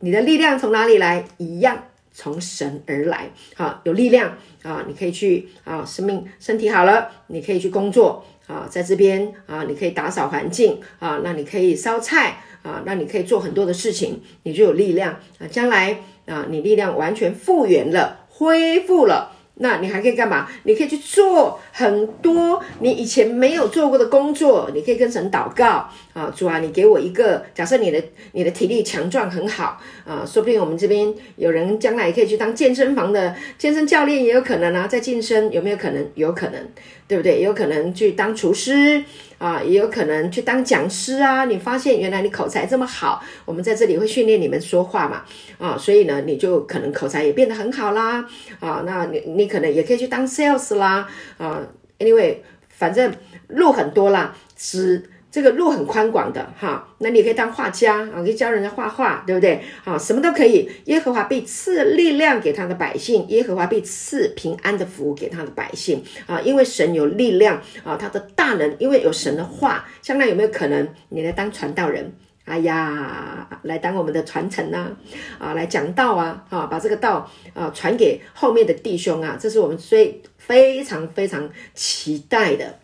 你的力量从哪里来？一样从神而来。好，有力量啊，你可以去啊，生命身体好了，你可以去工作啊，在这边啊，你可以打扫环境啊，那你可以烧菜啊，那你可以做很多的事情，你就有力量啊。将来啊，你力量完全复原了。恢复了，那你还可以干嘛？你可以去做很多你以前没有做过的工作。你可以跟神祷告啊，主啊，你给我一个。假设你的你的体力强壮很好啊，说不定我们这边有人将来也可以去当健身房的健身教练，也有可能啊，在晋升有没有可能？有可能，对不对？也有可能去当厨师。啊，也有可能去当讲师啊！你发现原来你口才这么好，我们在这里会训练你们说话嘛？啊，所以呢，你就可能口才也变得很好啦。啊，那你你可能也可以去当 sales 啦。啊，anyway，反正路很多啦，只。这个路很宽广的哈，那你可以当画家啊，可以教人家画画，对不对？好，什么都可以。耶和华必赐力量给他的百姓，耶和华必赐平安的福给他的百姓啊，因为神有力量啊，他的大能，因为有神的话，将来有没有可能你来当传道人？哎呀，来当我们的传承呐，啊，来讲道啊，啊，把这个道啊传给后面的弟兄啊，这是我们最非常非常期待的。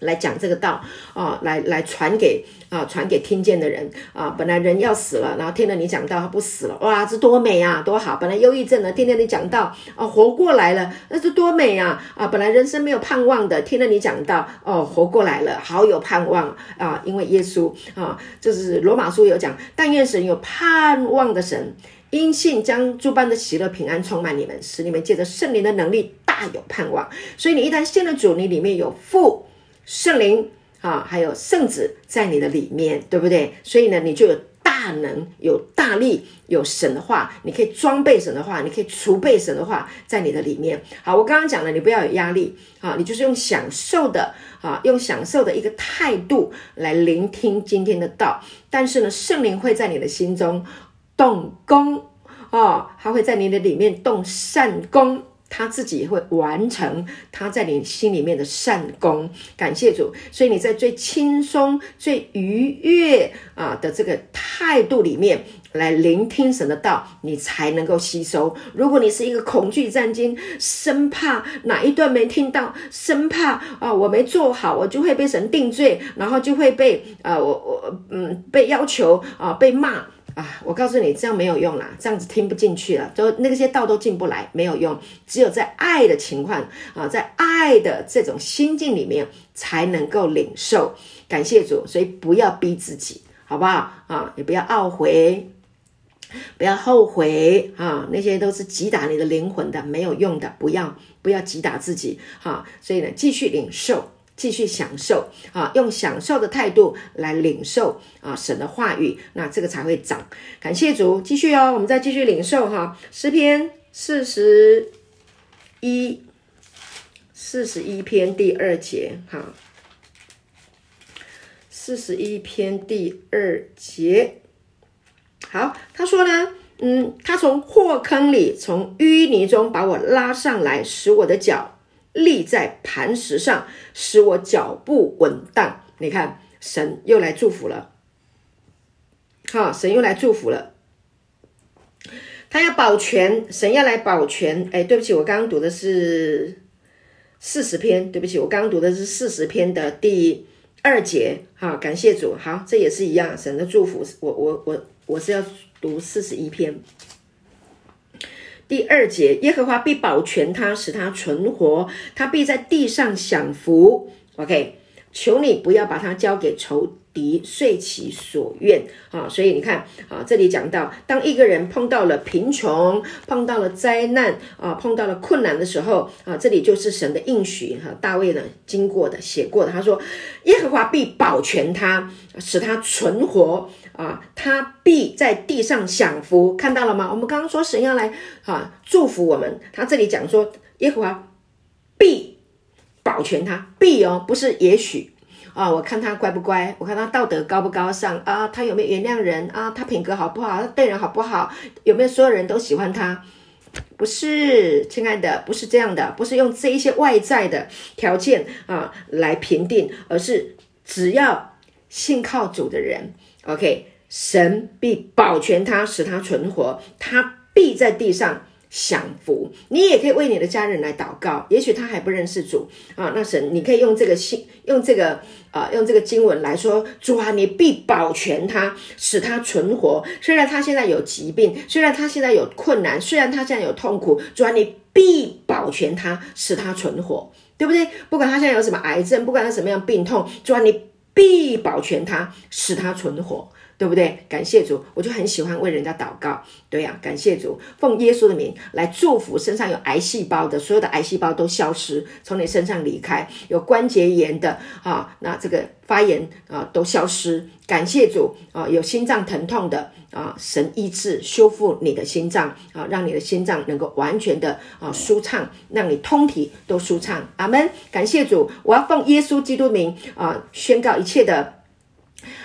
来讲这个道啊，来来传给啊，传给听见的人啊。本来人要死了，然后听了你讲道，他不死了，哇，这多美啊，多好！本来忧郁症的，听了你讲道，啊，活过来了，那是多美啊！啊，本来人生没有盼望的，听了你讲道，哦，活过来了，好有盼望啊！因为耶稣啊，就是罗马书有讲，但愿神有盼望的神，因信将诸般的喜乐平安充满你们，使你们借着圣灵的能力大有盼望。所以你一旦信了主，你里面有父。圣灵啊，还有圣子在你的里面，对不对？所以呢，你就有大能、有大力、有神的话，你可以装备神的话，你可以储备神的话在你的里面。好，我刚刚讲了，你不要有压力啊，你就是用享受的啊，用享受的一个态度来聆听今天的道。但是呢，圣灵会在你的心中动工哦，他会在你的里面动善工。他自己会完成他在你心里面的善功，感谢主。所以你在最轻松、最愉悦啊的这个态度里面来聆听神的道，你才能够吸收。如果你是一个恐惧战兢，生怕哪一段没听到，生怕啊我没做好，我就会被神定罪，然后就会被啊我我嗯被要求啊被骂。啊，我告诉你，这样没有用啦，这样子听不进去了，都那些道都进不来，没有用。只有在爱的情况啊，在爱的这种心境里面，才能够领受。感谢主，所以不要逼自己，好不好啊？也不要懊悔，不要后悔啊，那些都是击打你的灵魂的，没有用的，不要不要击打自己哈。所以呢，继续领受。继续享受啊，用享受的态度来领受啊神的话语，那这个才会长。感谢主，继续哦，我们再继续领受哈。诗篇四十一，四十一篇第二节哈。四十一篇第二节，好，他说呢，嗯，他从祸坑里，从淤泥中把我拉上来，使我的脚。立在磐石上，使我脚步稳当。你看，神又来祝福了。好，神又来祝福了。他要保全，神要来保全。哎，对不起，我刚刚读的是四十篇。对不起，我刚刚读的是四十篇的第二节。好，感谢主。好，这也是一样，神的祝福。我我我我是要读四十一篇。第二节，耶和华必保全他，使他存活，他必在地上享福。OK，求你不要把他交给仇敌，遂其所愿。啊，所以你看啊，这里讲到，当一个人碰到了贫穷，碰到了灾难啊，碰到了困难的时候啊，这里就是神的应许。哈，大卫呢经过的写过的，他说，耶和华必保全他，使他存活。啊，他必在地上享福，看到了吗？我们刚刚说神要来啊祝福我们，他这里讲说耶和华必保全他，必哦，不是也许啊。我看他乖不乖，我看他道德高不高尚啊，他有没有原谅人啊？他品格好不好？他对人好不好？有没有所有人都喜欢他？不是，亲爱的，不是这样的，不是用这一些外在的条件啊来评定，而是只要信靠主的人。OK，神必保全他，使他存活，他必在地上享福。你也可以为你的家人来祷告，也许他还不认识主啊。那神，你可以用这个信，用这个啊、用这个经文来说，主啊，你必保全他，使他存活。虽然他现在有疾病，虽然他现在有困难，虽然他现在有痛苦，主啊，你必保全他，使他存活，对不对？不管他现在有什么癌症，不管他什么样病痛，主啊，你。必保全他，使他存活，对不对？感谢主，我就很喜欢为人家祷告。对呀、感谢主，奉耶稣的名来祝福身上有癌细胞的，所有的癌细胞都消失，从你身上离开；有关节炎的啊，那这个发炎啊都消失。感谢主啊，有心脏疼痛的啊，神医治修复你的心脏啊，让你的心脏能够完全的啊舒畅，让你通体都舒畅。阿门。感谢主，我要奉耶稣基督名啊，宣告一切的。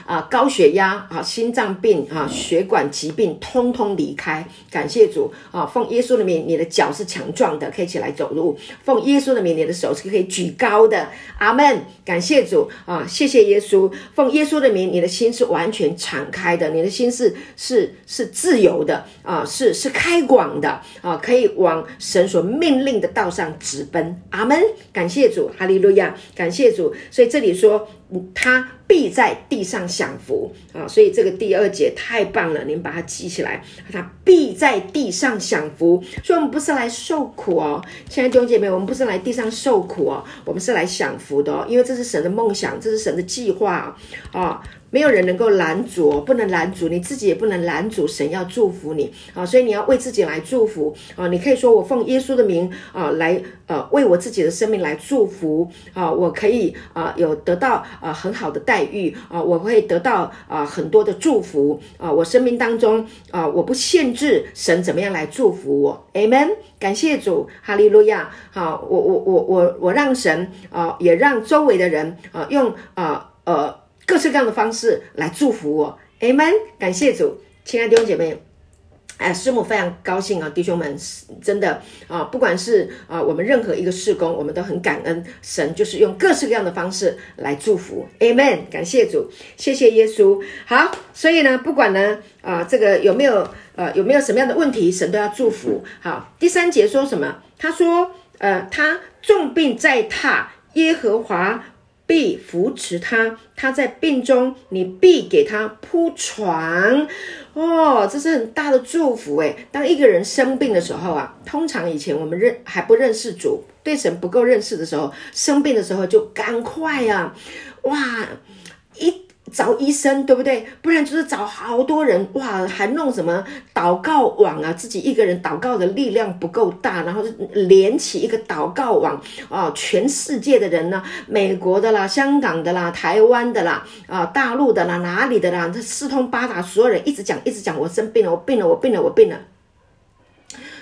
啊，高血压啊，心脏病啊，血管疾病，通通离开。感谢主啊！奉耶稣的名，你的脚是强壮的，可以起来走路。奉耶稣的名，你的手是可以举高的。阿门！感谢主啊！谢谢耶稣。奉耶稣的名，你的心是完全敞开的，你的心是是是自由的啊，是是开广的啊，可以往神所命令的道上直奔。阿门！感谢主，哈利路亚！感谢主。所以这里说。他必在地上享福啊，所以这个第二节太棒了，你们把它记起来。它必在地上享福，所以我们不是来受苦哦，亲爱的弟兄姐妹，我们不是来地上受苦哦，我们是来享福的哦，因为这是神的梦想，这是神的计划啊。没有人能够拦阻，不能拦阻，你自己也不能拦阻神要祝福你啊！所以你要为自己来祝福啊！你可以说我奉耶稣的名啊来呃为我自己的生命来祝福啊！我可以啊有得到啊很好的待遇啊！我会得到啊很多的祝福啊！我生命当中啊我不限制神怎么样来祝福我，Amen！感谢主，哈利路亚！好，我我我我我让神啊也让周围的人啊用啊呃。各式各样的方式来祝福我，Amen。感谢主，亲爱的弟兄姐妹，哎，师母非常高兴啊，弟兄们，真的啊，不管是啊我们任何一个事工，我们都很感恩神，就是用各式各样的方式来祝福，Amen。感谢主，谢谢耶稣。好，所以呢，不管呢啊这个有没有呃有没有什么样的问题，神都要祝福。好，第三节说什么？他说，呃，他重病在榻，耶和华。必扶持他，他在病中，你必给他铺床。哦，这是很大的祝福诶。当一个人生病的时候啊，通常以前我们认还不认识主，对神不够认识的时候，生病的时候就赶快啊，哇，一。找医生对不对？不然就是找好多人哇，还弄什么祷告网啊？自己一个人祷告的力量不够大，然后连起一个祷告网啊！全世界的人呢，美国的啦、香港的啦、台湾的啦、啊大陆的啦、哪里的啦，这四通八达，所有人一直讲，一直讲，我生病了，我病了，我病了，我病了。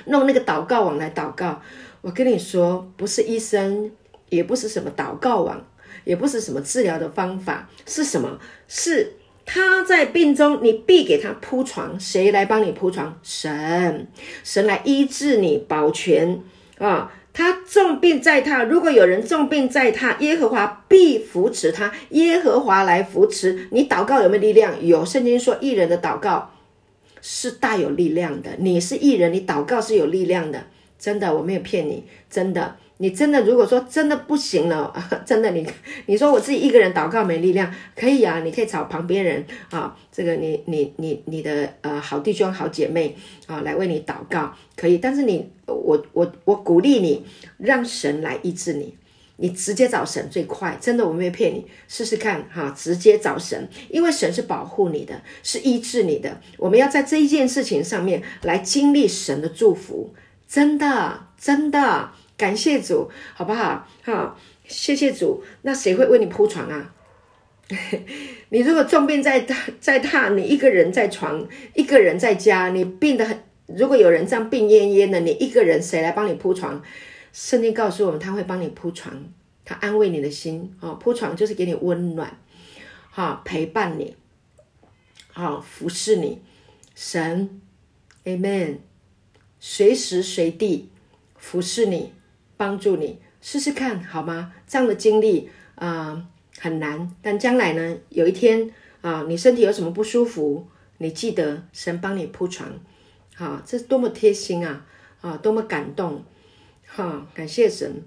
弄那个祷告网来祷告，我跟你说，不是医生，也不是什么祷告网。也不是什么治疗的方法，是什么？是他在病中，你必给他铺床。谁来帮你铺床？神，神来医治你，保全啊！他重病在榻，如果有人重病在榻，耶和华必扶持他。耶和华来扶持你。祷告有没有力量？有。圣经说，义人的祷告是大有力量的。你是义人，你祷告是有力量的。真的，我没有骗你，真的。你真的如果说真的不行了，[LAUGHS] 真的你你说我自己一个人祷告没力量，可以啊，你可以找旁边人啊，这个你你你你的呃好弟兄好姐妹啊来为你祷告，可以。但是你我我我鼓励你，让神来医治你，你直接找神最快。真的我没有骗你，试试看哈，直接找神，因为神是保护你的，是医治你的。我们要在这一件事情上面来经历神的祝福，真的真的。感谢主，好不好？哈，谢谢主。那谁会为你铺床啊？[LAUGHS] 你如果重病在在榻，你一个人在床，一个人在家，你病得很。如果有人这样病恹恹的，你一个人谁来帮你铺床？圣经告诉我们，他会帮你铺床，他安慰你的心啊。铺床就是给你温暖，哈，陪伴你，好，服侍你。神，Amen，随时随地服侍你。帮助你试试看好吗？这样的经历啊、很难，但将来呢，有一天啊、你身体有什么不舒服，你记得神帮你铺床，好、啊，这是多么贴心啊啊，多么感动，哈、感谢神，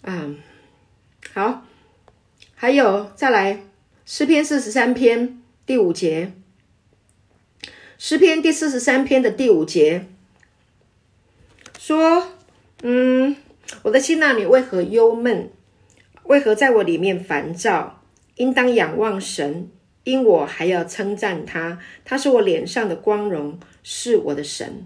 啊，好，还有再来诗篇四十三篇第五节，诗篇第四十三篇的第五节说。嗯，我的心哪，你为何忧闷？为何在我里面烦躁？应当仰望神，因我还要称赞他。他是我脸上的光荣，是我的神。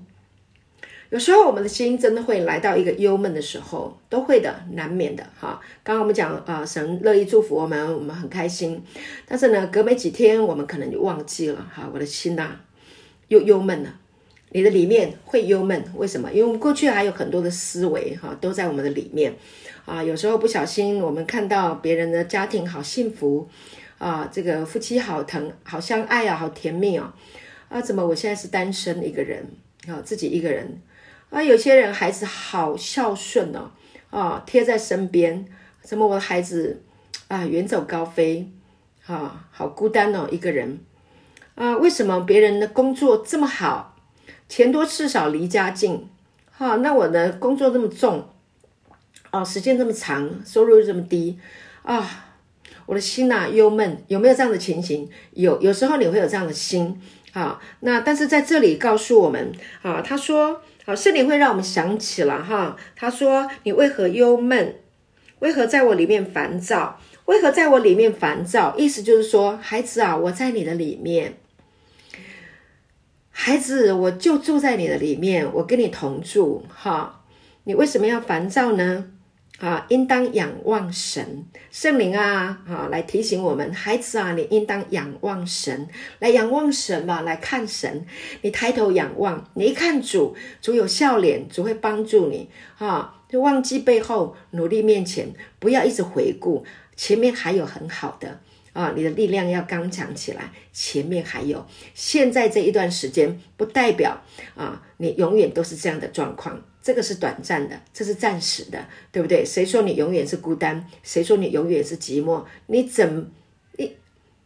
有时候我们的心真的会来到一个忧闷的时候，都会的，难免的哈。刚刚我们讲、呃，神乐意祝福我们，我们很开心。但是呢，隔没几天，我们可能就忘记了哈。我的心呐，又忧闷了。你的里面会忧闷，为什么？因为我们过去还有很多的思维，哈，都在我们的里面，啊，有时候不小心，我们看到别人的家庭好幸福，啊，这个夫妻好疼，好相爱啊，好甜蜜哦，啊，怎么我现在是单身一个人，啊，自己一个人，啊，有些人孩子好孝顺哦，啊，贴在身边，怎么我的孩子啊远走高飞，啊，好孤单哦，一个人，啊，为什么别人的工作这么好？钱多事少离家近，哈，那我的工作这么重，哦，时间这么长，收入又这么低，啊，我的心呐、忧闷，有没有这样的情形？有，有时候你会有这样的心，啊，那但是在这里告诉我们，啊，他说，啊，圣灵会让我们想起了，哈，他说，你为何忧闷？为何在我里面烦躁？为何在我里面烦躁？意思就是说，孩子啊，我在你的里面，孩子，我就住在你的里面，我跟你同住，哈，你为什么要烦躁呢？啊，应当仰望神，圣灵啊，啊，来提醒我们，孩子啊，你应当仰望神，来仰望神嘛，来看神。你抬头仰望，你一看主，主有笑脸，主会帮助你，啊，就忘记背后，努力面前，不要一直回顾，前面还有很好的啊，你的力量要刚强起来，前面还有。现在这一段时间，不代表啊，你永远都是这样的状况。这个是短暂的，这是暂时的，对不对？谁说你永远是孤单？谁说你永远是寂寞？你怎你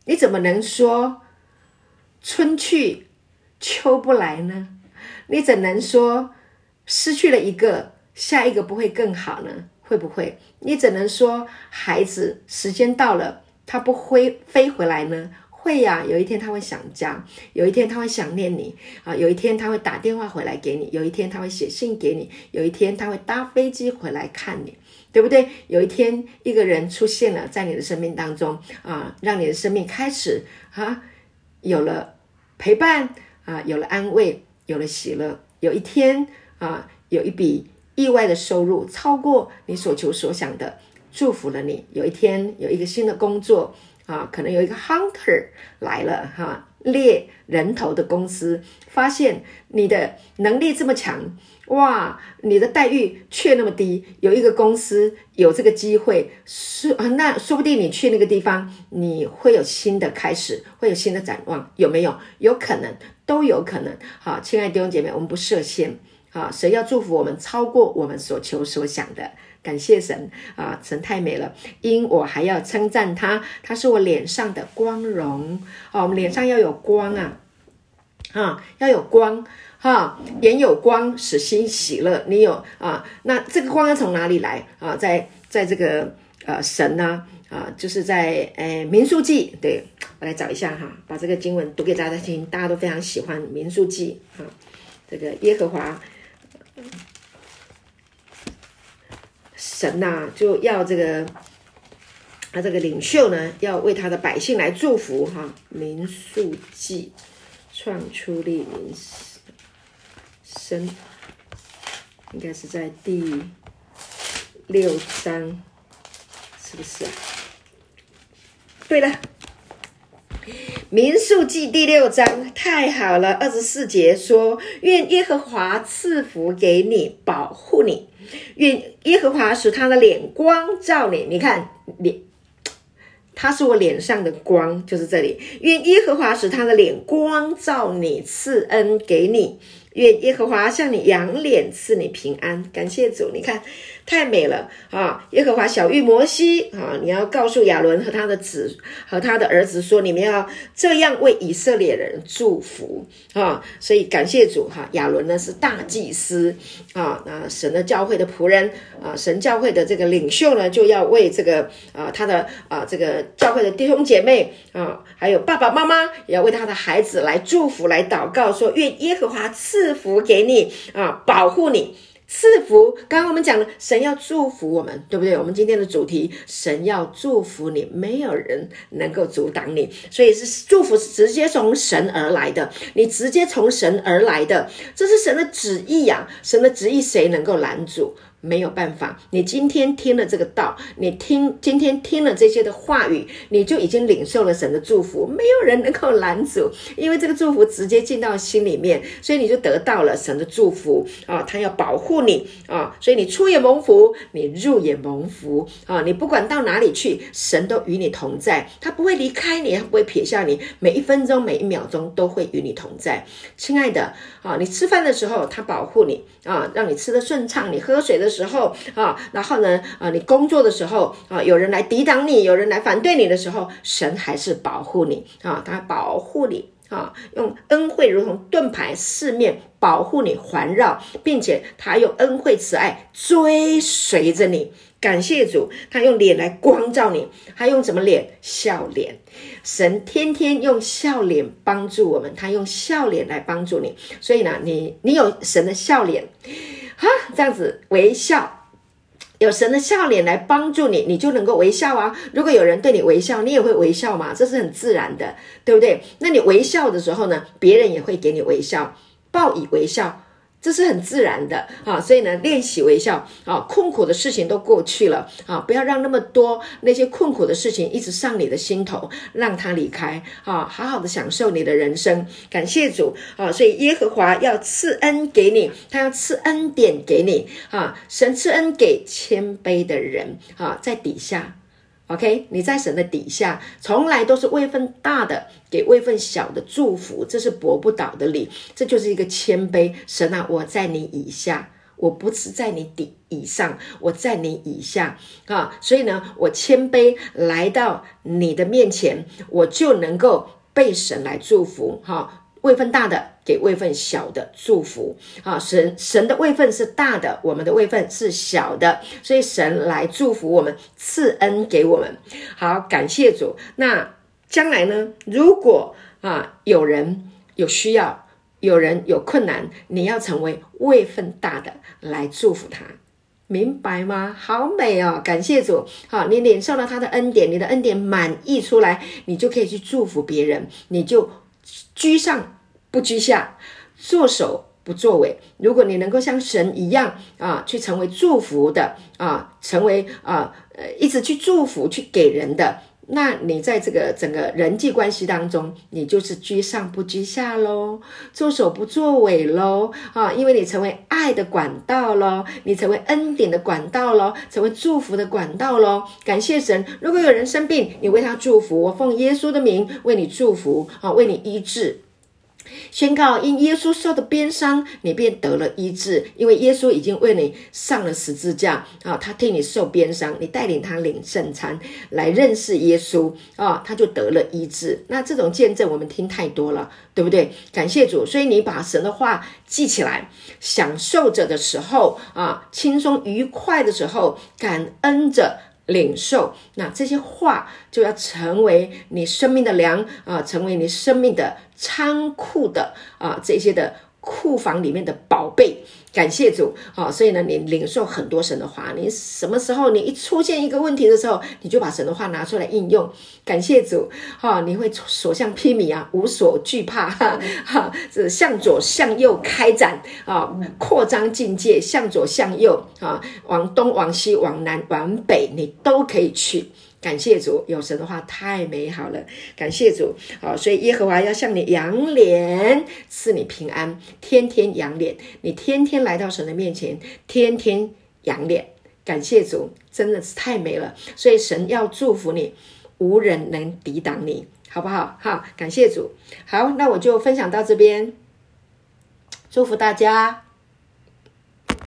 你怎么能说春去秋不来呢？你怎能说失去了一个，下一个不会更好呢？会不会？你怎能说孩子时间到了，他不会飞回来呢？会呀、有一天他会想家，有一天他会想念你啊，有一天他会打电话回来给你，有一天他会写信给你，有一天他会搭飞机回来看你，对不对？有一天一个人出现了在你的生命当中啊，让你的生命开始啊有了陪伴啊，有了安慰，有了喜乐。有一天啊，有一笔意外的收入超过你所求所想的，祝福了你。有一天有一个新的工作。啊，可能有一个 hunter 来了哈，猎人头的公司发现你的能力这么强，哇，你的待遇却那么低。有一个公司有这个机会，说那说不定你去那个地方，你会有新的开始，会有新的展望，有没有？有可能，都有可能。好，亲爱的弟兄姐妹，我们不设限，啊，谁要祝福我们超过我们所求所想的？感谢神啊，神太美了，因我还要称赞他，他是我脸上的光荣啊。我们脸上要有光啊，啊，要有光哈，眼有光，使心喜乐。你有啊？那这个光要从哪里来啊？在在这个呃神呢啊，就是在诶民数记，对，我来找一下哈，把这个经文读给大家听，大家都非常喜欢民数记啊，这个耶和华。神呐、就要这个，他这个领袖呢，要为他的百姓来祝福哈。民数记，创出利民生，应该是在第六章，是不是啊？对了，民数记第六章太好了，二十四节说：愿耶和华赐福给你，保护你。愿耶和华使他的脸光照你，你看脸，他是我脸上的光，就是这里。愿耶和华使他的脸光照你，赐恩给你。愿耶和华向你扬脸，赐你平安。感谢主，你看。太美了啊！耶和华小玉摩西啊，你要告诉亚伦和他的子和他的儿子说，你们要这样为以色列人祝福啊！所以感谢主哈，亚伦呢是大祭司啊，那神的教会的仆人啊，神教会的这个领袖呢，就要为这个啊他的啊这个教会的弟兄姐妹啊，还有爸爸妈妈，也要为他的孩子来祝福来祷告，说愿耶和华赐福给你啊，保护你。赐福，刚刚我们讲了，神要祝福我们，对不对？我们今天的主题，神要祝福你，没有人能够阻挡你，所以是祝福是直接从神而来的，你直接从神而来的，这是神的旨意呀、啊，神的旨意谁能够拦阻？没有办法，你今天听了这个道，你听今天听了这些的话语，你就已经领受了神的祝福，没有人能够拦阻，因为这个祝福直接进到心里面，所以你就得到了神的祝福啊！他要保护你啊，所以你出也蒙福，你入也蒙福啊！你不管到哪里去，神都与你同在，他不会离开你，他不会撇下你，每一分钟每一秒钟都会与你同在，亲爱的啊！你吃饭的时候，他保护你啊，让你吃得顺畅；你喝水的时候，啊，然后呢啊，你工作的时候啊，有人来抵挡你，有人来反对你的时候，神还是保护你啊，他保护你啊，用恩惠如同盾牌四面保护你环绕，并且他用恩惠慈爱追随着你。感谢主，他用脸来光照你，他用什么脸？笑脸。神天天用笑脸帮助我们，他用笑脸来帮助你。所以呢，你你有神的笑脸。哈，这样子微笑有神的笑脸来帮助你，你就能够微笑啊。如果有人对你微笑，你也会微笑嘛，这是很自然的，对不对？那你微笑的时候呢，别人也会给你微笑，报以微笑。这是很自然的啊，所以呢，练习微笑啊，困苦的事情都过去了啊，不要让那么多那些困苦的事情一直上你的心头，让它离开啊，好好的享受你的人生。感谢主啊，所以耶和华要赐恩给你，他要赐恩典给你啊，神赐恩给谦卑的人啊，在底下。OK，你在神的底下，从来都是位份大的给位份小的祝福，这是驳不倒的理，这就是一个谦卑。神啊，我在你以下，我不是在你底以上，我在你以下啊，所以呢，我谦卑来到你的面前，我就能够被神来祝福哈。位份大的给位份小的祝福啊，神神的位份是大的，我们的位份是小的，所以神来祝福我们，赐恩给我们。好，感谢主。那将来呢？如果啊有人有需要，有人有困难，你要成为位份大的来祝福他，明白吗？好美哦，感谢主。好，你领受了他的恩典，你的恩典满溢出来，你就可以去祝福别人，你就。居上不居下，作首不作尾。如果你能够像神一样啊，去成为祝福的啊，成为啊呃一直去祝福、去给人的，那你在这个整个人际关系当中，你就是居上不居下喽，作首不作尾喽啊，因为你成为爱的管道喽，你成为恩典的管道喽，成为祝福的管道喽。感谢神，如果有人生病，你为他祝福，我奉耶稣的名为你祝福啊，为你医治。宣告，因耶稣受的鞭伤，你便得了医治。因为耶稣已经为你上了十字架啊，他替你受鞭伤，你带领他领圣餐来认识耶稣啊，他就得了医治。那这种见证我们听太多了，对不对？感谢主，所以你把神的话记起来，享受着的时候啊，轻松愉快的时候，感恩着。领受，那这些话就要成为你生命的粮啊，成为你生命的仓库的啊，这些的。库房里面的宝贝，感谢主，好，所以呢，你领受很多神的话，你什么时候你一出现一个问题的时候，你就把神的话拿出来应用，感谢主，哈，你会所向披靡啊，无所惧怕，哈，哈，是向左向右开展啊，扩张境界，向左向右啊，往东往西往南往北，你都可以去。感谢主，有神的话太美好了。感谢主，好，所以耶和华要向你扬脸，赐你平安，天天扬脸。你天天来到神的面前，天天扬脸。感谢主，真的是太美了。所以神要祝福你，无人能抵挡你，好不好？好，感谢主。好，那我就分享到这边，祝福大家。